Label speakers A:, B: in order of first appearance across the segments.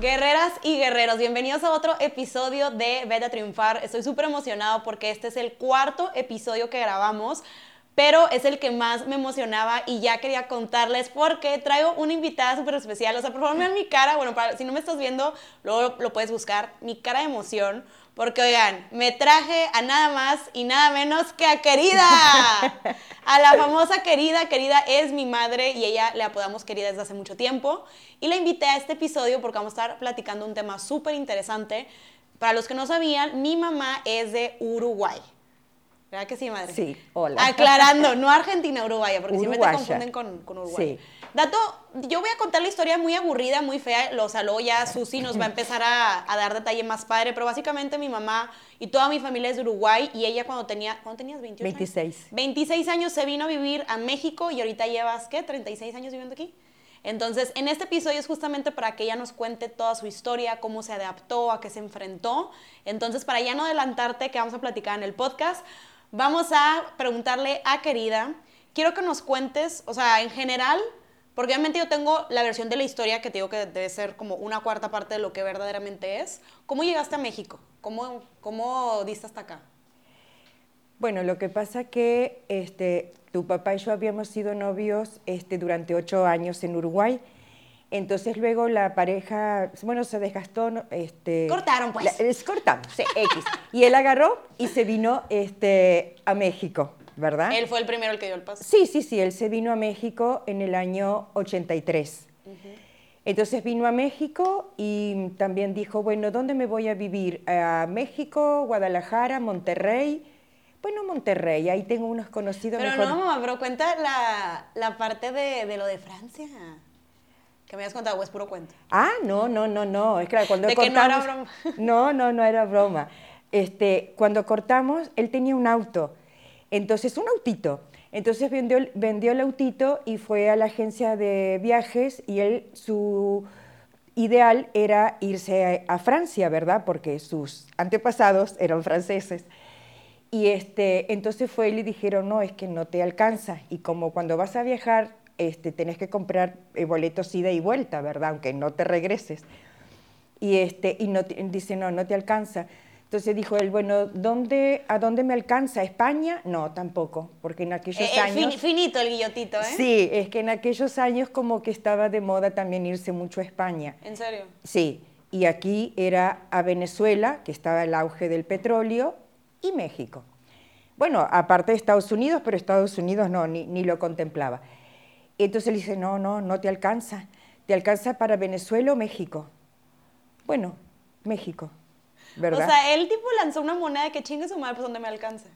A: Guerreras y guerreros, bienvenidos a otro episodio de Vete Triunfar. Estoy súper emocionado porque este es el cuarto episodio que grabamos, pero es el que más me emocionaba y ya quería contarles porque traigo una invitada súper especial. O sea, por favor, vean mi cara. Bueno, si no me estás viendo, luego lo puedes buscar. Mi cara de emoción. Porque, oigan, me traje a nada más y nada menos que a Querida. A la famosa Querida. Querida es mi madre y ella le apodamos Querida desde hace mucho tiempo. Y la invité a este episodio porque vamos a estar platicando un tema súper interesante. Para los que no sabían, mi mamá es de Uruguay. ¿Verdad que sí, madre?
B: Sí, hola.
A: Aclarando, no Argentina, Uruguaya, porque siempre te
B: Uruguaya.
A: confunden con, con Uruguay.
B: Sí.
A: Dato, yo voy a contar la historia muy aburrida, muy fea, o sea, luego ya Susi nos va a empezar a, a dar detalle más padre, pero básicamente mi mamá y toda mi familia es de Uruguay y ella cuando tenía, ¿cuándo tenías? 28 años?
B: 26.
A: 26 años se vino a vivir a México y ahorita llevas, ¿qué? 36 años viviendo aquí. Entonces, en este episodio es justamente para que ella nos cuente toda su historia, cómo se adaptó, a qué se enfrentó. Entonces, para ya no adelantarte, que vamos a platicar en el podcast, vamos a preguntarle a Querida, quiero que nos cuentes, o sea, en general, porque obviamente yo tengo la versión de la historia que te digo que debe ser como una cuarta parte de lo que verdaderamente es. ¿Cómo llegaste a México? ¿Cómo, cómo diste hasta acá?
B: Bueno, lo que pasa que este, tu papá y yo habíamos sido novios este, durante ocho años en Uruguay. Entonces luego la pareja, bueno, se desgastó. Este,
A: Cortaron, pues.
B: la- es cortamos, sí, X. Y él agarró y se vino este, a México, ¿verdad?
A: Él fue el primero el que dio el paso.
B: Sí, sí, sí, él se vino a México en el año 83. Entonces vino a México y también dijo, bueno, ¿dónde me voy a vivir? ¿A México, Guadalajara, Monterrey? Bueno, Monterrey, ahí tengo unos conocidos
A: Pero
B: mejor.
A: no, mamá, pero cuenta la, la parte de, de lo de Francia. Que me habías contado, o es puro cuento.
B: Ah, no, no, no, no. Es claro, cuando
A: De que no era
B: cortamos.
A: broma.
B: No, no, no era broma. Este, cuando cortamos, él tenía un auto. Entonces, un autito. Entonces vendió, el- autito y fue a la agencia de viajes y él, su ideal era irse a, Francia, ¿verdad? Porque sus antepasados eran franceses. Y este, entonces fue y le dijeron, no, es que no te alcanza. Y como cuando vas a viajar, este, tenés que comprar eh, boletos ida y vuelta, ¿verdad? Aunque no te regreses. Y, este, y no, dice, no, no te alcanza. Entonces dijo él, bueno, ¿dónde, ¿a dónde me alcanza? ¿A ¿España? No, tampoco, porque en aquellos
A: Eh, eh, fin-
B: años...
A: finito el guillotito, ¿eh?
B: Sí, es que en aquellos años como que estaba de moda también irse mucho a España.
A: ¿En serio?
B: Sí, y aquí era a Venezuela, que estaba el auge del petróleo, y México. Bueno, aparte de Estados Unidos, pero Estados Unidos no, ni, ni lo contemplaba. Entonces le dice, no, no, no te alcanza. ¿Te alcanza para Venezuela o México? Bueno, México, ¿verdad?
A: O sea, él tipo lanzó una moneda de que chingue su madre, pues donde me alcance.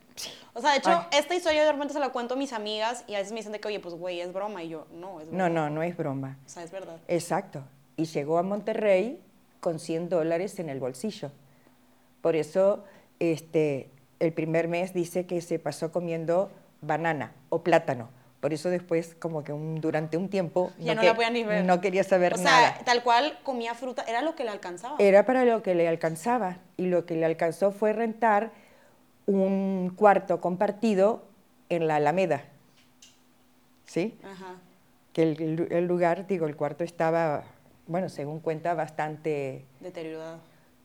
A: O sea, de hecho,
B: Ay.
A: esta historia de repente se la cuento a mis amigas y a veces me dicen de que, oye, pues güey, es broma. Y yo, no, es broma.
B: no, no, no es broma.
A: O sea, es verdad.
B: Exacto. Y llegó a Monterrey con 100 dólares en el bolsillo. Por eso, este, el primer mes dice que se pasó comiendo banana o plátano. Por eso después, como que un- durante un tiempo,
A: Ya no la podía ni ver.
B: no quería saber
A: o sea,
B: nada.
A: tal cual comía fruta, era lo que le alcanzaba.
B: Era para lo que le alcanzaba. Y lo que le alcanzó fue rentar un cuarto compartido en la Alameda. ¿Sí?
A: Ajá.
B: Que el- lugar, digo, el cuarto estaba, bueno, según cuenta, bastante
A: Deteriorado.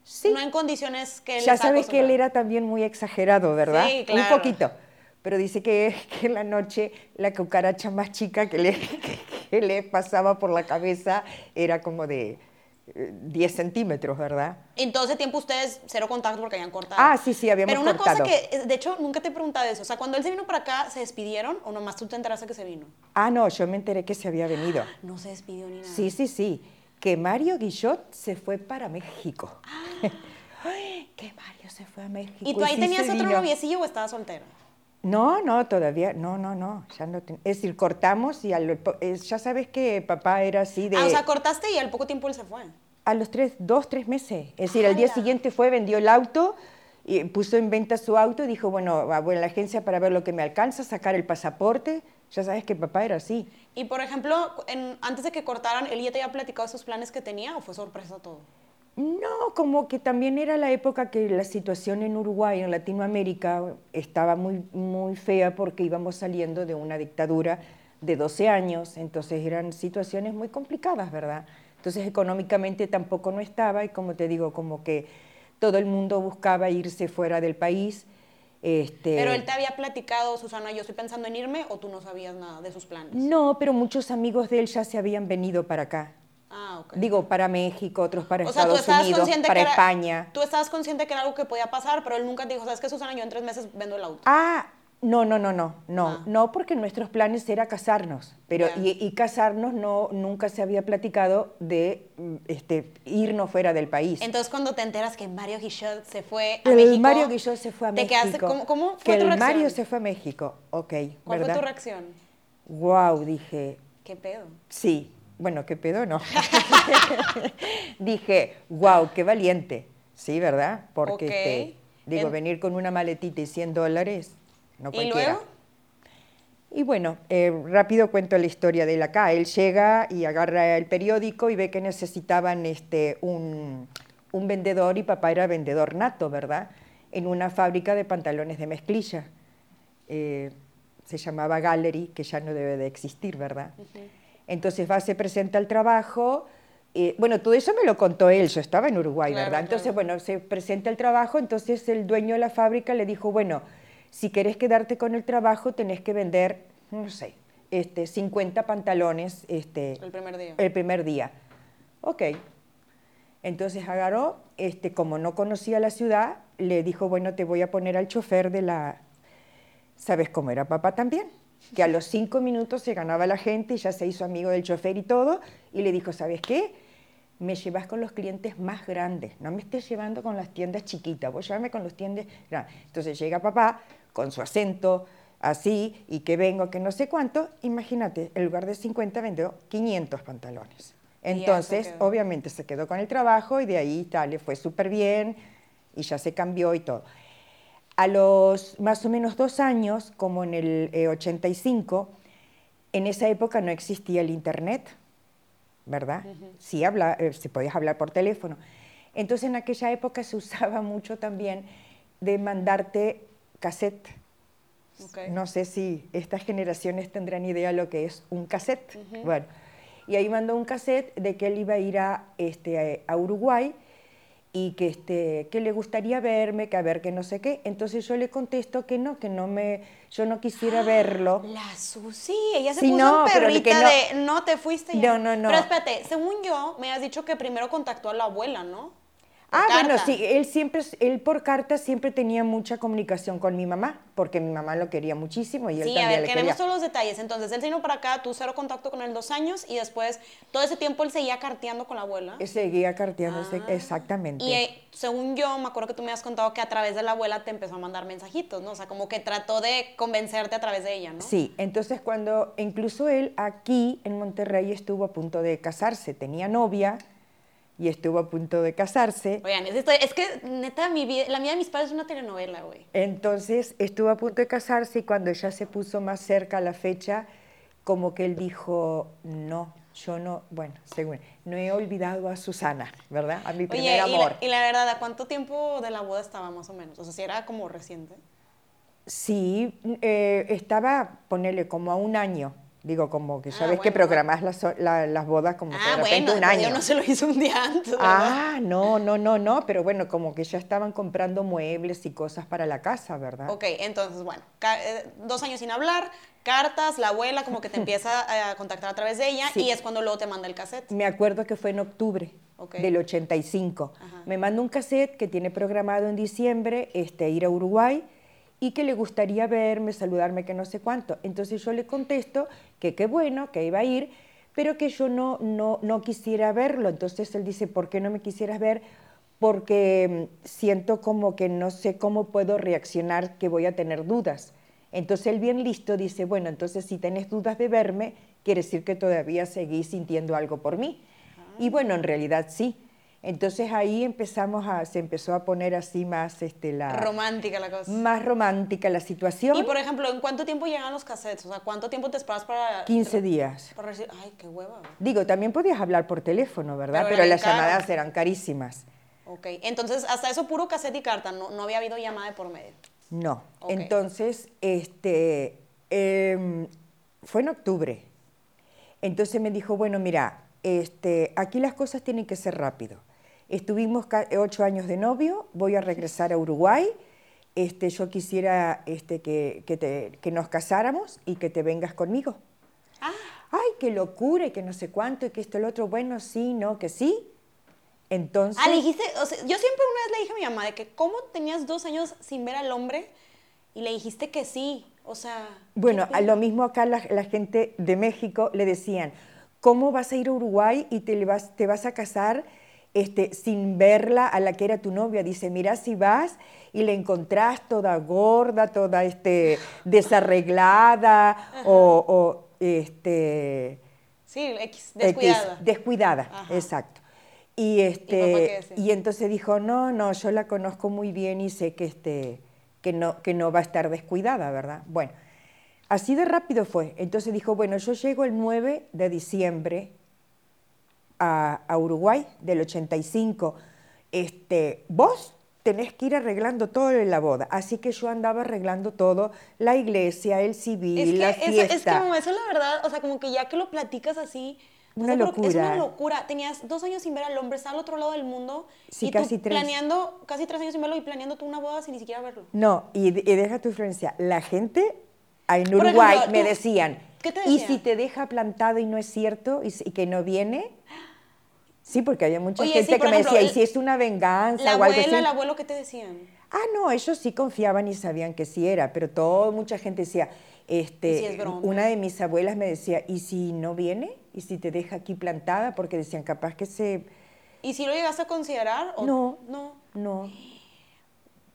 B: Sí.
A: No en condiciones que él
B: Ya sabes que él era también muy exagerado, ¿verdad?
A: Sí, claro.
B: Un poquito. Pero dice que, que en la noche la cucaracha más chica que le, que le pasaba por la cabeza era como de eh, 10 centímetros, ¿verdad?
A: En todo ese tiempo ustedes cero contacto porque habían cortado.
B: Ah, sí, sí, habíamos
A: Pero una
B: cortado.
A: cosa que, eh, de hecho, nunca te he preguntado eso. O sea, cuando él se vino para acá, ¿se despidieron o nomás tú te enteraste que se vino?
B: Ah, no, yo me enteré que se había venido.
A: No se despidió ni nada.
B: Sí, sí, sí. Que Mario Guillot se fue para México. Ay, que Mario se fue a México.
A: ¿Y tú ahí
B: sí
A: tenías otro noviecillo o estabas soltera?
B: No, no, todavía, no, no, no, ya no ten- Es decir, cortamos y al- es- ya sabes que papá era así de...
A: Ah, o sea, cortaste y al poco tiempo él se fue.
B: a los tres, dos, tres meses. Es decir, al día siguiente fue, vendió el auto, y puso en venta su auto y dijo, bueno, voy a la agencia para ver lo que me alcanza, sacar el pasaporte. Ya sabes que papá era así.
A: Y por ejemplo, en- antes de que cortaran, ¿él ya te había platicado esos planes que tenía o fue sorpresa todo?
B: No, como que también era la época que la situación en Uruguay, en Latinoamérica, estaba muy, muy fea porque íbamos saliendo de una dictadura de 12 años, entonces eran situaciones muy complicadas, ¿verdad? Entonces económicamente tampoco no estaba y como te digo, como que todo el mundo buscaba irse fuera del país. Este,
A: Pero él te había platicado, Susana, yo estoy pensando en irme o tú no sabías nada de sus planes.
B: No, pero muchos amigos de él ya se habían venido para acá.
A: Ah, ok.
B: Digo, para México, otros para
A: O sea, tú
B: Estados
A: estabas
B: Unidos,
A: consciente
B: para
A: era-
B: España.
A: Tú estabas consciente que era algo que podía pasar, pero él nunca te dijo, ¿sabes qué, Susana? Yo en tres meses vendo el auto.
B: Ah, no, no, no, no, no,
A: Ah.
B: no, porque nuestros planes era casarnos, pero y, y casarnos no, nunca se había platicado de mm, este, irnos fuera del país.
A: Entonces, cuando te enteras que Mario Guichot se fue a
B: el
A: México...
B: Mario Guillot se fue a
A: te
B: México.
A: quedaste- ¿cómo, cómo fue
B: que
A: tu
B: el
A: reacción?
B: Mario se fue a México, ok,
A: ¿Cuál
B: ¿verdad?
A: fue tu reacción?
B: Wow, dije,
A: ¿Qué pedo?
B: sí, bueno, qué pedo, no. dije, wow, qué valiente, sí, ¿verdad? Porque, este, digo,
A: En-
B: venir con una maletita y 100 dólares, no
A: ¿Y
B: cualquiera.
A: luego?
B: Y bueno, eh, rápido cuento la historia de él acá. Él llega y agarra el periódico y ve que necesitaban este, un, un vendedor y papá era vendedor nato, ¿verdad? En una fábrica de pantalones de mezclilla. Eh, se llamaba Gallery, que ya no debe de existir, ¿verdad? Entonces va, se presenta al trabajo. eh, bueno, todo eso me lo contó él, yo estaba en Uruguay,
A: Claro,
B: ¿verdad? Entonces,
A: claro.
B: bueno, se presenta el trabajo, entonces el dueño de la fábrica le dijo, bueno, si querés quedarte con el trabajo, tenés que vender, no sé, este, 50 pantalones este,
A: El primer día.
B: el primer día. Ok. Entonces agarró, este, como no conocía la ciudad, le dijo, bueno, te voy a poner al chofer de la... ¿Sabes cómo era papá también? Que a los cinco minutos se ganaba la gente y ya se hizo amigo del chofer y todo, y le dijo, ¿sabes qué? Me llevas con los clientes más grandes, no me estés llevando con las tiendas chiquitas, vos llévame con los tiendas grandes. Entonces llega papá con su acento así, y que vengo, que no sé cuánto, imagínate, en lugar de 50 vendió 500 pantalones. Entonces, obviamente se quedó con el trabajo y de ahí tal, le fue súper bien y ya se cambió y todo. A los más o menos dos años, como en el eh, 85, en esa época no existía el Internet, ¿verdad? Sí, habla, eh, se podías hablar por teléfono. Entonces, en aquella época se usaba mucho también de mandarte cassette. No sé si estas generaciones tendrán idea lo que es un cassette. Bueno, y ahí mandó un cassette de que él iba a ir a, este, a Uruguay y que, este, que le gustaría verme, que a ver que no sé qué. Entonces yo le contesto que no, que no me, yo no quisiera verlo.
A: La Susi, ella se
B: Sí,
A: puso
B: no, que
A: perrita
B: no-
A: de no te fuiste ya.
B: No, no, no.
A: Pero espérate, según yo, me has dicho que primero contactó a la abuela, ¿no?
B: Ah, bueno, sí, él siempre, él por carta siempre tenía mucha comunicación con mi mamá, porque mi mamá lo quería muchísimo y él
A: Sí, a
B: también
A: ver,
B: le
A: queremos
B: quería.
A: todos los detalles. Entonces, él se vino para acá, tú cero contacto con él dos años y después, todo ese tiempo él seguía carteando con la abuela.
B: Seguía carteando,
A: Ah.
B: exactamente.
A: Y eh, según yo, me acuerdo que tú me has contado que a través de la abuela te empezó a mandar mensajitos, ¿no? O sea, como que trató de convencerte a través de ella, ¿no?
B: Sí, entonces cuando incluso él aquí en Monterrey estuvo a punto de casarse, tenía novia y estuvo a punto de casarse.
A: Oigan, es, esto- es que neta, mi vida, la vida de mis padres es una telenovela, güey.
B: Entonces estuvo a punto de casarse y cuando ya se puso más cerca a la fecha, como que él dijo, no, yo no, bueno, según, no he olvidado a Susana, ¿verdad? A mi primer
A: Oye, y
B: amor.
A: la, y la verdad, ¿a cuánto tiempo de la boda estaba más o menos? O sea, si era como reciente.
B: Sí, eh, estaba, ponerle como a un año. Digo, como que
A: Ah,
B: sabes que
A: bueno,
B: programás las, la- las bodas como que
A: ah,
B: de repente
A: bueno,
B: un año.
A: yo no se lo hizo un día antes.
B: Ah, no, no, no, no, pero bueno, como que ya estaban comprando muebles y cosas para la casa, ¿verdad?
A: Ok, entonces, bueno, eh, dos años sin hablar, cartas, la abuela como que te empieza a contactar a través de ella
B: Sí.
A: y es cuando luego te manda el cassette.
B: Me acuerdo que fue en octubre
A: Ok.
B: del 85.
A: Ajá.
B: Me manda un cassette que tiene programado en diciembre este, ir a Uruguay y que le gustaría verme, saludarme, que no sé cuánto. Entonces yo le contesto que qué bueno, que iba a ir, pero que yo no, no, no quisiera verlo. Entonces él dice, ¿por qué no me quisieras ver? Porque mm, siento como que no sé cómo puedo reaccionar, que voy a tener dudas. Entonces él bien listo dice, bueno, entonces si tenés dudas de verme, quiere decir que todavía seguís sintiendo algo por mí. Y bueno, en realidad sí. Entonces ahí empezamos a, se empezó a poner así más, este, la,
A: Romántica la cosa.
B: más romántica la situación.
A: Y por ejemplo, ¿en cuánto tiempo llegan los cassettes? O sea, ¿cuánto tiempo te esperas para...
B: 15 días.
A: para recibir- Ay, qué hueva.
B: Digo, también podías hablar por teléfono, ¿verdad?
A: Pero
B: las
A: caro.
B: llamadas eran carísimas.
A: Ok, entonces hasta eso puro cassette y carta, no, no había habido llamada de por medio.
B: No.
A: Ok.
B: Entonces, este, em, fue en octubre. Entonces me dijo, bueno, mira, este, aquí las cosas tienen que ser rápido. Estuvimos ca- ocho años de novio, voy a regresar a Uruguay. Este, yo quisiera este, que, que te- que nos casáramos y que te vengas conmigo.
A: Ah,
B: Ay, qué locura y que no sé cuánto y que esto, el otro, bueno, sí, no, que sí. Entonces,
A: ah, le dijiste, o sea, yo siempre una vez le dije a mi mamá de que cómo tenías dos años sin ver al hombre y le dijiste que sí. O sea.
B: bueno,
A: ¿qué
B: a lo mismo acá la, la gente de México le decían, ¿cómo vas a ir a Uruguay y te, le vas, te vas a casar este, sin verla a la que era tu novia? Dice, mira, si vas y la encontrás toda gorda, toda este, desarreglada o, o, este,
A: Sí, X,
B: X,
A: descuidada.
B: descuidada,
A: Ajá.
B: exacto.
A: ¿Y
B: Y, este,
A: decía?
B: y entonces dijo, no, no, yo la conozco muy bien y sé que, este, que, no, que no va a estar descuidada, ¿verdad? Bueno, así de rápido fue. Entonces dijo, bueno, yo llego el 9 de diciembre a, a Uruguay del 85. Este, vos tenés que ir arreglando todo en la boda. Así que yo andaba arreglando todo, la iglesia, el civil,
A: Es que,
B: la
A: eso,
B: fiesta.
A: es que como eso la verdad, o sea, como que ya que lo platicas así, o
B: Una
A: sea, creo que es una
B: locura.
A: locura. Tenías dos años sin ver al hombre, está al otro lado del mundo.
B: Sí,
A: y tú
B: casi tres.
A: planeando, casi tres años sin verlo y planeando tú una boda sin ni siquiera verlo.
B: No, y, y deja tu influencia. La gente en
A: Por
B: Uruguay
A: ejemplo,
B: me
A: tú-
B: decían,
A: ¿qué te
B: ¿y
A: decían?
B: si te deja plantado y no es cierto y, y que no viene? Sí, porque había mucha
A: Oye,
B: gente
A: sí,
B: que me decía, ¿y
A: el-
B: si es una venganza
A: La
B: o algo
A: abuela,
B: así?
A: el abuelo, ¿qué te decían?
B: Ah, no, ellos sí confiaban y sabían que sí era, pero todo, mucha gente decía, este,
A: ¿Y si es
B: una de mis abuelas me decía, ¿y si no viene? ¿Y si te deja aquí plantada? Porque decían, capaz que se...
A: ¿Y si lo llegaste a considerar? O
B: No.
A: No.
B: No.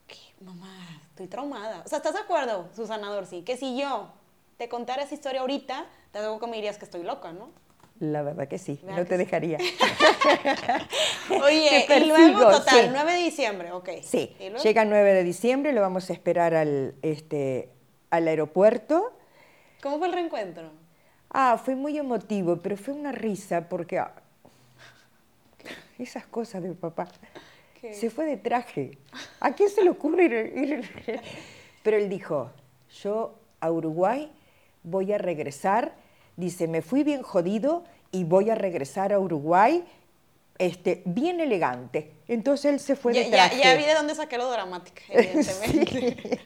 A: ¿Qué? Mamá, estoy traumada. O sea, ¿estás de acuerdo, Susana Dorsi? Que si yo te contara esa historia ahorita, te aseguro que me dirías que estoy loca, ¿no?
B: La verdad que sí,
A: ¿Verdad
B: no
A: que
B: te
A: sí?
B: dejaría.
A: Oye, y luego, total,
B: sí.
A: 9 de diciembre, ok.
B: Sí, llega el 9 de diciembre, lo vamos a esperar al, este, al aeropuerto.
A: ¿Cómo fue el reencuentro?
B: Ah, fue muy emotivo, pero fue una risa porque ah, esas cosas de papá.
A: ¿Qué?
B: Se fue de traje. ¿A quién se le ocurre ir, ir- Pero él dijo, yo a Uruguay voy a regresar. Dice, me fui bien jodido y voy a regresar a Uruguay este, bien elegante. Entonces él se fue
A: ya,
B: de
A: ya,
B: traje.
A: ya vi de dónde saqué lo dramática, evidentemente.
B: Sí.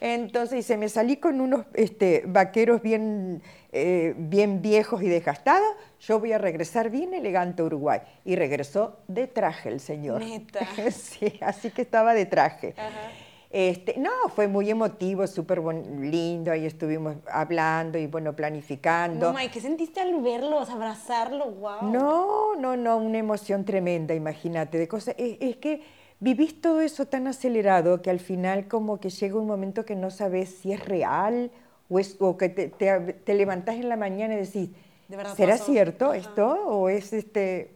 B: Entonces dice, me salí con unos este, vaqueros bien, eh, bien viejos y desgastados, yo voy a regresar bien elegante a Uruguay. Y regresó de traje el señor.
A: Neta.
B: Sí, así que estaba de traje.
A: Ajá.
B: Este, no, fue muy emotivo, súper lindo, ahí estuvimos hablando y bueno, planificando.
A: ¿y qué sentiste al verlos, abrazarlo? Wow.
B: No, no, no, una emoción tremenda, imagínate, de cosas. Es, es que vivís todo eso tan acelerado que al final como que llega un momento que no sabes si es real o, es, o que te, te, te levantás en la mañana y decís,
A: ¿De verdad
B: ¿será
A: pasó?
B: cierto
A: Ajá.
B: esto o es, este,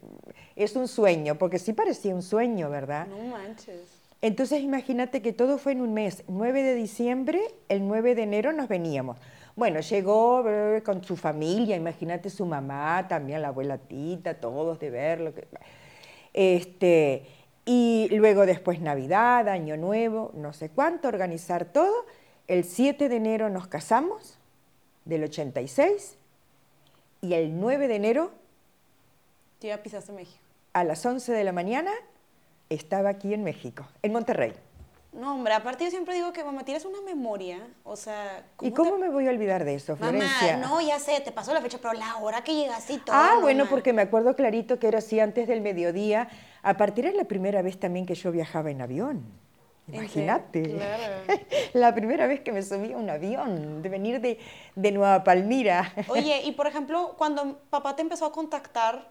B: es un sueño? Porque sí parecía un sueño, ¿verdad?
A: No manches.
B: Entonces imagínate que todo fue en un mes. 9 de diciembre, el 9 de enero nos veníamos. Bueno, llegó eh, con su familia, imagínate su mamá, también la abuela Tita, todos de verlo. Este, y luego después Navidad, Año Nuevo, no sé cuánto, organizar todo. El 7 de enero nos casamos, del 86, y el 9 de enero,
A: Tú ya pisaste México.
B: a las 11 de la mañana, estaba aquí en México, en Monterrey.
A: No, hombre, aparte yo siempre digo que mamá, tienes una memoria, o sea...
B: ¿Y
A: te-
B: cómo me voy a olvidar de eso,
A: Mamá,
B: Florencia?
A: no, ya sé, te pasó la fecha, pero la hora que llegaste y todo.
B: ah,
A: mamá.
B: bueno, porque me acuerdo clarito que era así antes del mediodía. A partir de la primera vez también que yo viajaba en avión. Imagínate.
A: Claro.
B: la primera vez que me subí a un avión, de venir de, de Nueva Palmira.
A: Oye, y por ejemplo, cuando papá te empezó a contactar,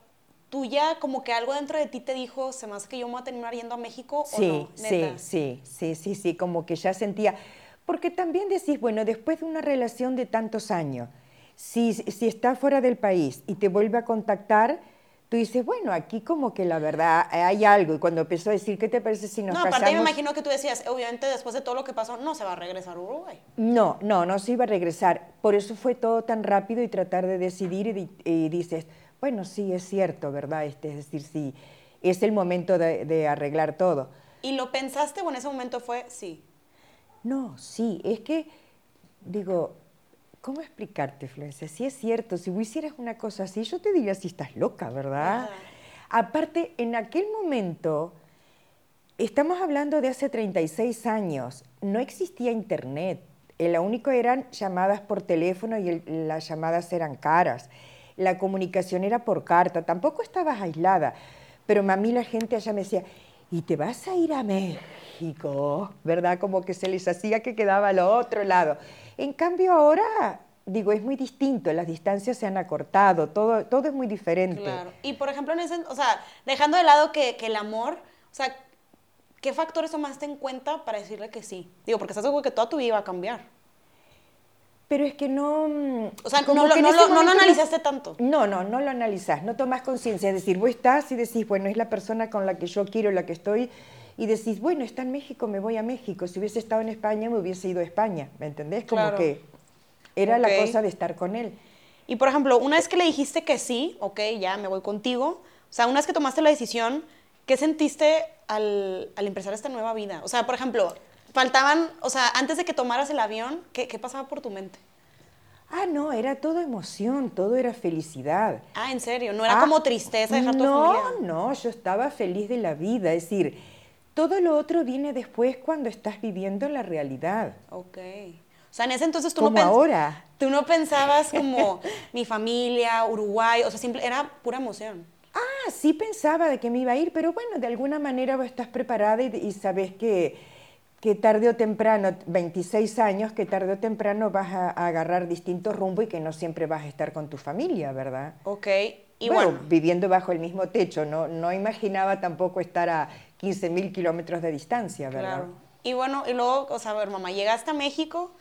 A: tú ya como que algo dentro de ti te dijo, se me hace que yo me voy a terminar yendo a México
B: Sí,
A: o no,
B: sí,
A: neta.
B: sí, sí, sí, sí, como que ya sentía, porque también decís, bueno, después de una relación de tantos años, si, si está fuera del país y te vuelve a contactar, tú dices, bueno, aquí como que la verdad hay algo, y cuando empezó a decir, ¿qué te parece si nos
A: No, aparte
B: casamos?
A: me imagino que tú decías, obviamente después de todo lo que pasó, no se va a regresar a Uruguay.
B: No, no, no se iba a regresar. Por eso fue todo tan rápido y tratar de decidir y, y dices, bueno, sí, es cierto, ¿verdad? Este, es decir, sí, es el momento de, de arreglar todo.
A: ¿Y lo pensaste o en ese momento fue sí?
B: No, sí, es que, digo, ¿cómo explicarte, Florencia? Si es cierto, si hicieras una cosa así, yo te diría si estás loca, ¿verdad? Aparte, en aquel momento, estamos hablando de hace 36 años, no existía internet. Lo único eran llamadas por teléfono y las llamadas eran caras. La comunicación era por carta, tampoco estabas aislada. Pero a la gente allá me decía, ¿y te vas a ir a México? ¿Verdad? Como que se les hacía que quedaba al otro lado. En cambio ahora digo, es muy distinto, las distancias se han acortado, todo, todo es muy diferente.
A: Claro. Y por ejemplo, en ese, o sea, dejando de lado que, que, el amor, o sea, ¿qué factores tomaste en cuenta para decirle que sí? Digo, porque estás seguro que toda tu vida iba a cambiar.
B: Pero es que no...
A: O sea, no, lo, no, no, lo analizaste tanto.
B: No, no, no lo analizas, no tomas conciencia. Es decir, vos estás y decís, bueno, es la persona con la que yo quiero, la que estoy, y decís, bueno, está en México, me voy a México. Si hubiese estado en España, me hubiese ido a España, ¿me entendés? Como que era la cosa de estar con él.
A: Y por ejemplo, una vez que le dijiste que sí, ok, ya me voy contigo, o sea, una vez que tomaste la decisión, ¿qué sentiste al, al empezar esta nueva vida? O sea, por ejemplo, faltaban, o sea, antes de que tomaras el avión, ¿qué, qué pasaba por tu mente?
B: Ah, no, era todo emoción, todo era felicidad.
A: Ah, ¿en serio? ¿No era como ah, tristeza dejar tu
B: No,
A: familia?
B: no, yo estaba feliz de la vida. Es decir, todo lo otro viene después cuando estás viviendo la realidad.
A: Ok. O sea, en ese entonces tú
B: como
A: no
B: ahora.
A: Tú no pensabas como mi familia, Uruguay, o sea, simple, era pura emoción.
B: Ah, sí pensaba de que me iba a ir, pero bueno, de alguna manera estás preparada y, sabes que, que, tarde o temprano, 26 años, que tarde o temprano vas a, agarrar distintos rumbos y que no siempre vas a estar con tu familia, ¿verdad?
A: Ok.
B: Y bueno, viviendo bajo el mismo techo, no, no imaginaba tampoco estar a 15 mil kilómetros de distancia, ¿verdad? Claro.
A: Y bueno, y luego, o sea, a ver, mamá, llegaste a México,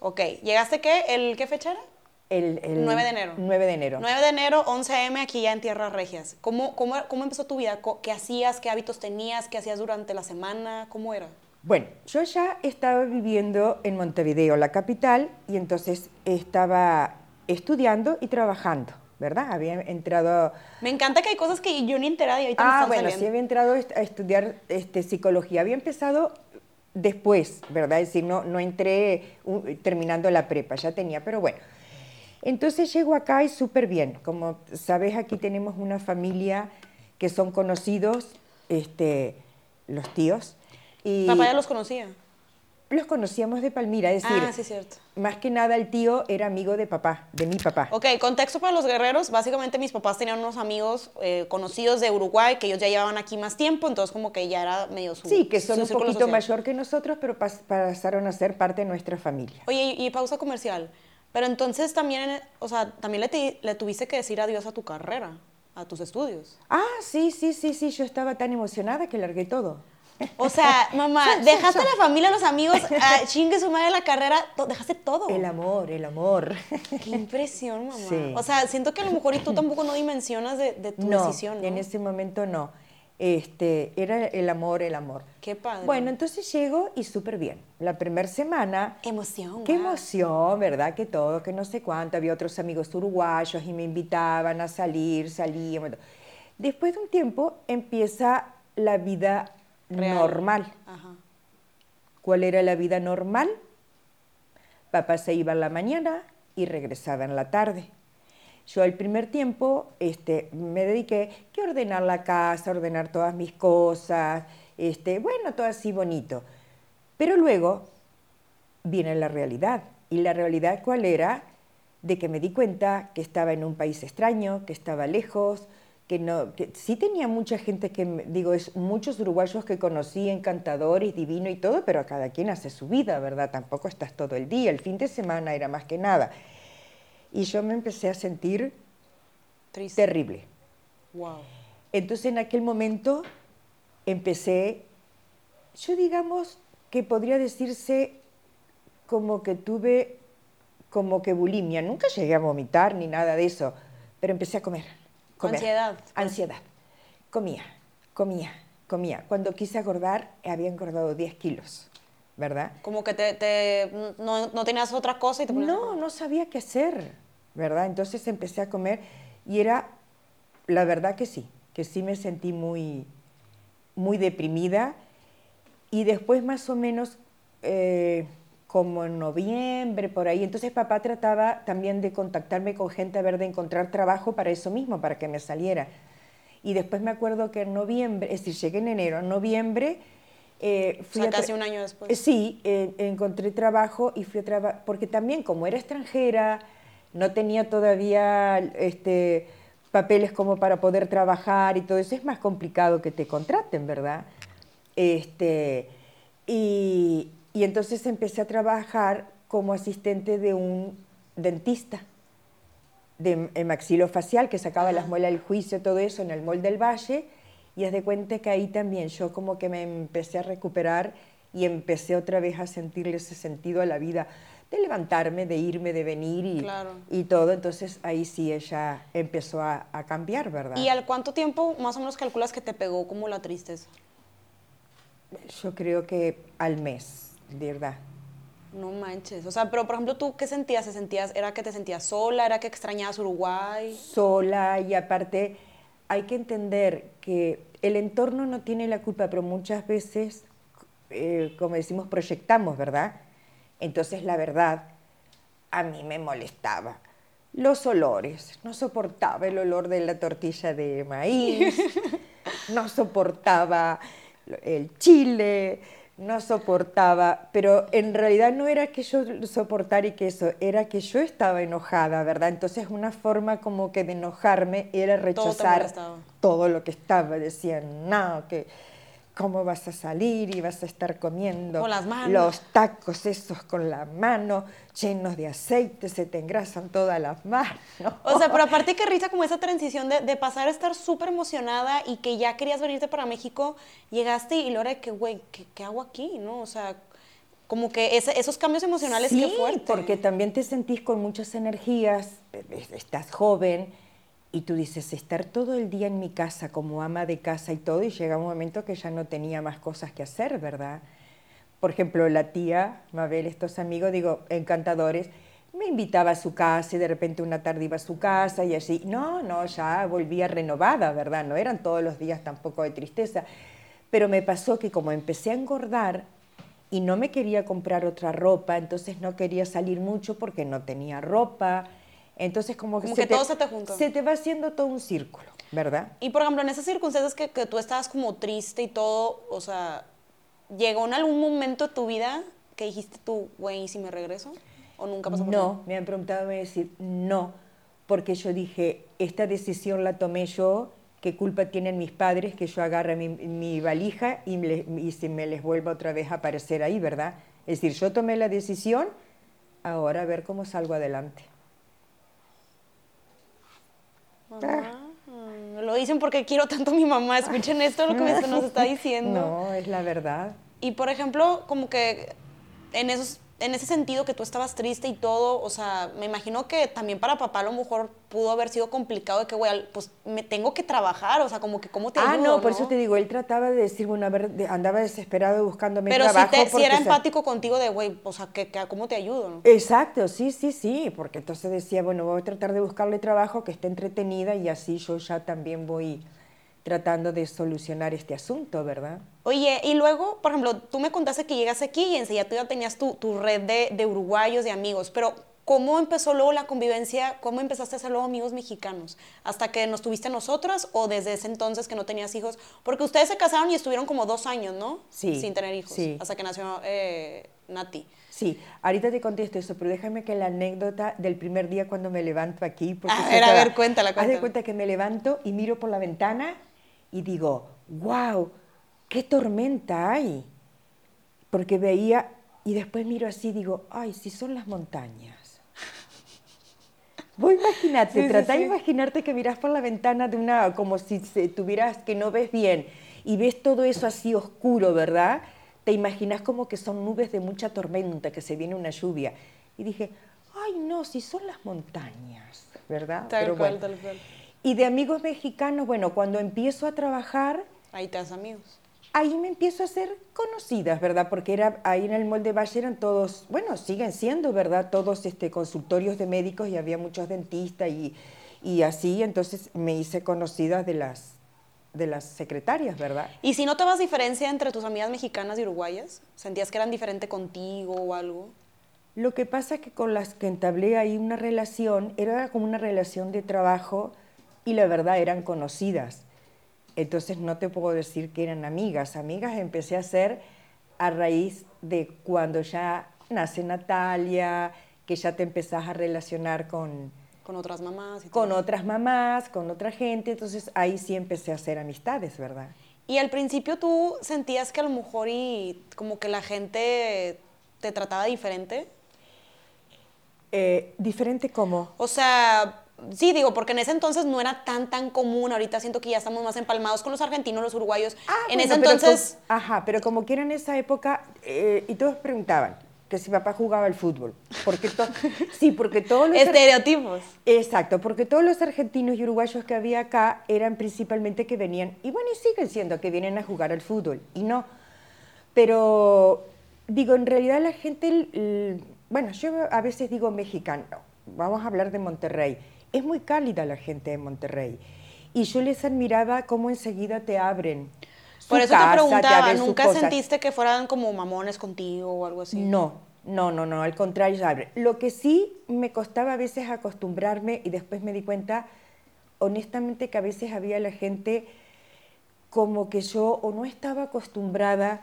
A: Ok, ¿llegaste qué? ¿El qué fecha era?
B: El,
A: 9 de enero.
B: 9 de enero.
A: 9 de enero, 11 a.m. aquí ya en Tierras Regias. ¿Cómo, cómo, cómo empezó tu vida? ¿Qué hacías? ¿Qué hábitos tenías? ¿Qué hacías durante la semana? ¿Cómo era?
B: Bueno, yo ya estaba viviendo en Montevideo, la capital, y entonces estaba estudiando y trabajando, ¿verdad? Había entrado...
A: Me encanta que hay cosas que yo ni enterada y ahorita
B: Ah, bueno, sí había entrado a estudiar este, psicología. Había empezado después, ¿verdad? Es decir, no, no entré terminando la prepa, ya tenía, pero bueno. Entonces llego acá y súper bien. Como sabes, aquí tenemos una familia que son conocidos, este, los tíos.
A: Y ¿Papá ya los conocía?
B: Los conocíamos de Palmira, es decir,
A: ah, sí, cierto.
B: más que nada el tío era amigo de papá, de mi papá.
A: Ok, contexto para los guerreros, básicamente mis papás tenían unos amigos eh, conocidos de Uruguay que ellos ya llevaban aquí más tiempo, entonces como que ya era medio su
B: Sí, que son un poquito mayor que nosotros, pero pasaron a ser parte de nuestra familia.
A: Oye, y, pausa comercial, pero entonces también, o sea, también le, le tuviste que decir adiós a tu carrera, a tus estudios.
B: Ah, sí, sí, sí, sí, yo estaba tan emocionada que largué todo.
A: O sea, mamá, dejaste a la familia, a los amigos, a chingue su madre la carrera, dejaste todo.
B: El amor, el amor.
A: Qué impresión, mamá. O sea, siento que a lo mejor y tú tampoco no dimensionas de, tu decisión, ¿no?
B: en ese momento no. Este, era el amor, el amor.
A: Qué padre.
B: Bueno, entonces llego y súper bien. La primera semana...
A: Emoción.
B: Qué emoción, ¿verdad? Que todo, que no sé cuánto. Había otros amigos uruguayos y me invitaban a salir, salíamos. Después de un tiempo empieza la vida normal. ¿Cuál era la vida normal? Papá se iba en la mañana y regresaba en la tarde. Yo el primer tiempo este, me dediqué a ordenar la casa, ordenar todas mis cosas, este, bueno, todo así bonito. Pero luego viene la realidad. ¿Y la realidad cuál era? De que me di cuenta que estaba en un país extraño, que estaba lejos, que no, que sí tenía mucha gente que, digo, es muchos uruguayos que conocí, encantadores, divino y todo, pero cada quien hace su vida, ¿verdad? Tampoco estás todo el día, el fin de semana era más que nada. Y yo me empecé a sentir terrible.
A: Wow.
B: Entonces en aquel momento empecé, yo digamos que podría decirse como que tuve como que bulimia, nunca llegué a vomitar ni nada de eso, pero empecé a comer
A: Ansiedad.
B: Ansiedad. Comía, comía, comía. Cuando quise acordar, había engordado 10 kilos, ¿verdad?
A: Como que te, no, no, tenías otra cosa y te
B: No, no sabía qué hacer, ¿verdad? Entonces empecé a comer y era, la verdad que sí, que sí me sentí muy, muy deprimida y después más o menos... Eh, como en noviembre, por ahí. Entonces papá trataba también de contactarme con gente a ver de encontrar trabajo para eso mismo, para que me saliera. Y después me acuerdo que en noviembre, es decir, llegué en enero, en noviembre...
A: Eh, fui o sea, casi un año después.
B: Eh, sí, eh, encontré trabajo y fui a trabajar, porque también como era extranjera, no tenía todavía este, papeles como para poder trabajar y todo eso, es más complicado que te contraten, ¿verdad? Este, y, y entonces empecé a trabajar como asistente de un dentista de maxilofacial que sacaba las muelas del juicio, todo eso en el Mall del Valle. Y haz de cuenta que ahí también yo como que me empecé a recuperar y empecé otra vez a sentirle ese sentido a la vida, de levantarme, de irme, de venir y, y todo. Entonces ahí sí ella empezó a, a, cambiar, ¿verdad?
A: ¿Y al cuánto tiempo más o menos calculas que te pegó como la tristeza?
B: Yo creo que al mes de verdad.
A: No manches. O sea, pero por ejemplo, ¿tú qué sentías? ¿Se sentías ¿Era que te sentías sola? ¿Era que extrañabas Uruguay?
B: Sola y aparte hay que entender que el entorno no tiene la culpa, pero muchas veces, eh, como decimos, proyectamos, ¿verdad? Entonces la verdad a mí me molestaba. Los olores, no soportaba el olor de la tortilla de maíz, no soportaba el chile, no soportaba, pero en realidad no era que yo soportara y que eso, era que yo estaba enojada, ¿verdad? Entonces una forma como que de enojarme era rechazar todo, lo que estaba. Decían, no, que cómo vas a salir y vas a estar comiendo los tacos esos con la mano, llenos de aceite, se te engrasan todas las manos.
A: O sea, pero aparte que risa como esa transición de, pasar a estar súper emocionada y que ya querías venirte para México, llegaste y lo era que, güey, ¿qué, hago aquí? ¿No? O sea, como que esos cambios emocionales,
B: sí,
A: qué fuerte.
B: porque también te sentís con muchas energías, estás joven, y tú dices, estar todo el día en mi casa como ama de casa y todo, y llega un momento que ya no tenía más cosas que hacer, ¿verdad? Por ejemplo, la tía, Mabel, estos amigos, digo, encantadores, me invitaba a su casa y de repente una tarde iba a su casa y así. No, no, ya volvía renovada, ¿verdad? No eran todos los días tampoco de tristeza. Pero me pasó que como empecé a engordar y no me quería comprar otra ropa, entonces no quería salir mucho porque no tenía ropa, entonces como,
A: que, se te, todo se te junta.
B: Se te va haciendo todo un círculo, ¿verdad?
A: Y por ejemplo, en esas circunstancias que, que tú estabas como triste y todo, o sea, ¿llegó en algún momento de tu vida que dijiste tú, güey, ¿y si me regreso? ¿O nunca pasó por
B: No, me han preguntado, me decir, no, porque yo dije, esta decisión la tomé yo, ¿qué culpa tienen mis padres que yo agarre mi, mi valija y, me, y se me les vuelva otra vez a aparecer ahí, ¿verdad? Es decir, yo tomé la decisión, ahora a ver cómo salgo adelante.
A: Ah. Lo dicen porque quiero tanto a mi mamá. Escuchen esto, lo que nos está diciendo.
B: No, es la verdad.
A: Y por ejemplo, como que en esos en ese sentido que tú estabas triste y todo, o sea, me imagino que también para papá a lo mejor pudo haber sido complicado de que, güey, pues me tengo que trabajar, o sea, como que cómo te
B: Ah, no, por eso te digo, él trataba de decir, bueno, a ver, andaba desesperado buscándome Pero trabajo.
A: Pero si, era empático contigo de, güey, o sea, que, ¿cómo te ayudo? ¿no?
B: Exacto, sí, sí, sí, porque entonces decía, bueno, voy a tratar de buscarle trabajo que esté entretenida y así yo ya también voy tratando de solucionar este asunto, ¿verdad?
A: Oye, y luego, por ejemplo, tú me contaste que llegas aquí y enseguida tú ya tenías tu, tu red de, de, uruguayos, de amigos, pero ¿cómo empezó luego la convivencia? ¿Cómo empezaste a hacer luego amigos mexicanos? ¿Hasta que nos tuviste nosotras o desde ese entonces que no tenías hijos? Porque ustedes se casaron y estuvieron como dos años, ¿no?
B: Sí.
A: Sin tener hijos,
B: sí.
A: hasta que nació eh, Nati.
B: Sí, ahorita te contesto eso, pero déjame que la anécdota del primer día cuando me levanto aquí...
A: Porque a ver, a ver, cuéntala, cuéntala.
B: Haz de cuenta que me levanto y miro por la ventana y digo, wow, qué tormenta hay. Porque veía, y después miro así y digo, ay, si son las montañas. Vos imagínate, sí, trata de imaginarte que miras por la ventana de una, como si tuvieras que no ves bien y ves todo eso así oscuro, ¿verdad? Te imaginas como que son nubes de mucha tormenta, que se viene una lluvia. Y dije, ay, no, si son las montañas, ¿verdad?
A: Tal cual, tal cual.
B: Y de amigos mexicanos, bueno, cuando empiezo a trabajar...
A: Ahí te das amigos.
B: Ahí me empiezo a ser conocidas, ¿verdad? Porque era, ahí en el Molde Valle eran todos, bueno, siguen siendo, ¿verdad? Todos este, consultorios de médicos y había muchos dentistas y, y así, entonces me hice conocida de las de las secretarias, ¿verdad?
A: ¿Y si notabas diferencia entre tus amigas mexicanas y uruguayas? ¿Sentías que eran diferente contigo o algo?
B: Lo que pasa es que con las que entablé ahí una relación, era como una relación de trabajo y la verdad eran conocidas. Entonces no te puedo decir que eran amigas. Amigas empecé a ser a raíz de cuando ya nace Natalia, que ya te empezás a relacionar con,
A: Con otras mamás y
B: con
A: todo.
B: otras mamás, con otra gente. Entonces ahí sí empecé a hacer amistades, ¿verdad?
A: Y al principio tú sentías que a lo mejor y como que la gente te trataba diferente.
B: Eh, diferente como...
A: O sea, sí, digo, porque en ese entonces no era tan, tan común. Ahorita siento que ya estamos más empalmados con los argentinos, los uruguayos.
B: Ah,
A: en
B: bueno,
A: ese
B: pero
A: entonces,
B: ajá, pero como que era en esa época, eh, y todos preguntaban que si papá jugaba al fútbol. Porque to- sí, porque todos los...
A: estereotipos.
B: Exacto, porque todos los argentinos y uruguayos que había acá eran principalmente que venían, y bueno, y siguen siendo, que vienen a jugar al fútbol, y no. Pero, digo, en realidad la gente, el- el- bueno, yo a veces digo mexicano, vamos a hablar de Monterrey, es muy cálida la gente de Monterrey, y yo les admiraba cómo enseguida te abren. su
A: Por eso
B: casa,
A: te preguntaba, ¿nunca sentiste que fueran como mamones contigo o algo así?
B: No, no, no, no, al contrario, abre. Lo que sí me costaba a veces acostumbrarme y después me di cuenta, honestamente, que a veces había la gente como que yo o no estaba acostumbrada,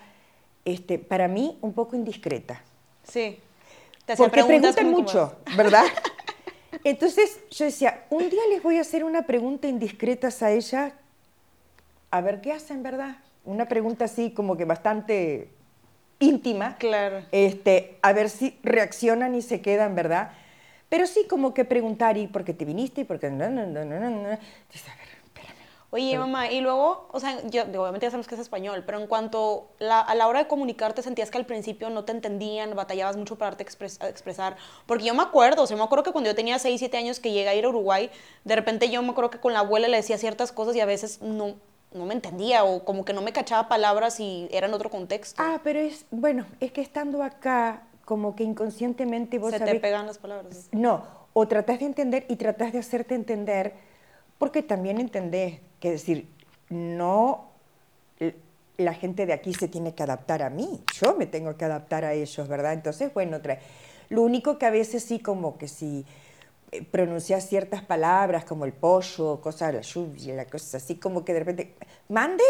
B: este, para mí, un poco indiscreta.
A: Sí. Te
B: Porque preguntan mucho, ¿verdad? Entonces yo decía, un día les voy a hacer una pregunta indiscretas a ella, a ver qué hacen, ¿verdad? Una pregunta así como que bastante íntima.
A: Claro.
B: Este, a ver si reaccionan y se quedan, ¿verdad? Pero sí como que preguntar, ¿y por qué te viniste? ¿Y por qué no, no, no, no, no, a ver,
A: Oye, mamá, y luego, o sea, yo, digo, obviamente ya sabemos que es español, pero en cuanto la- a la hora de comunicarte, sentías que al principio no te entendían, batallabas mucho para darte expres- expresar. Porque yo me acuerdo, o sea, me acuerdo que cuando yo tenía 6, 7 años que llegué a ir a Uruguay, de repente yo me acuerdo que con la abuela le decía ciertas cosas y a veces no, no me entendía o como que no me cachaba palabras y era en otro contexto.
B: Ah, pero es, bueno, es que estando acá, como que inconscientemente vos
A: Se te
B: sabés-
A: pegan las palabras.
B: No, o tratás de entender y tratás de hacerte entender, porque también entendés que decir, no, la gente de aquí se tiene que adaptar a mí, yo me tengo que adaptar a ellos, ¿verdad? Entonces, bueno, trae. Lo único que a veces sí, como que si eh, pronuncias ciertas palabras como el pollo, cosas, la lluvia, la cosa así, como que de repente, mande,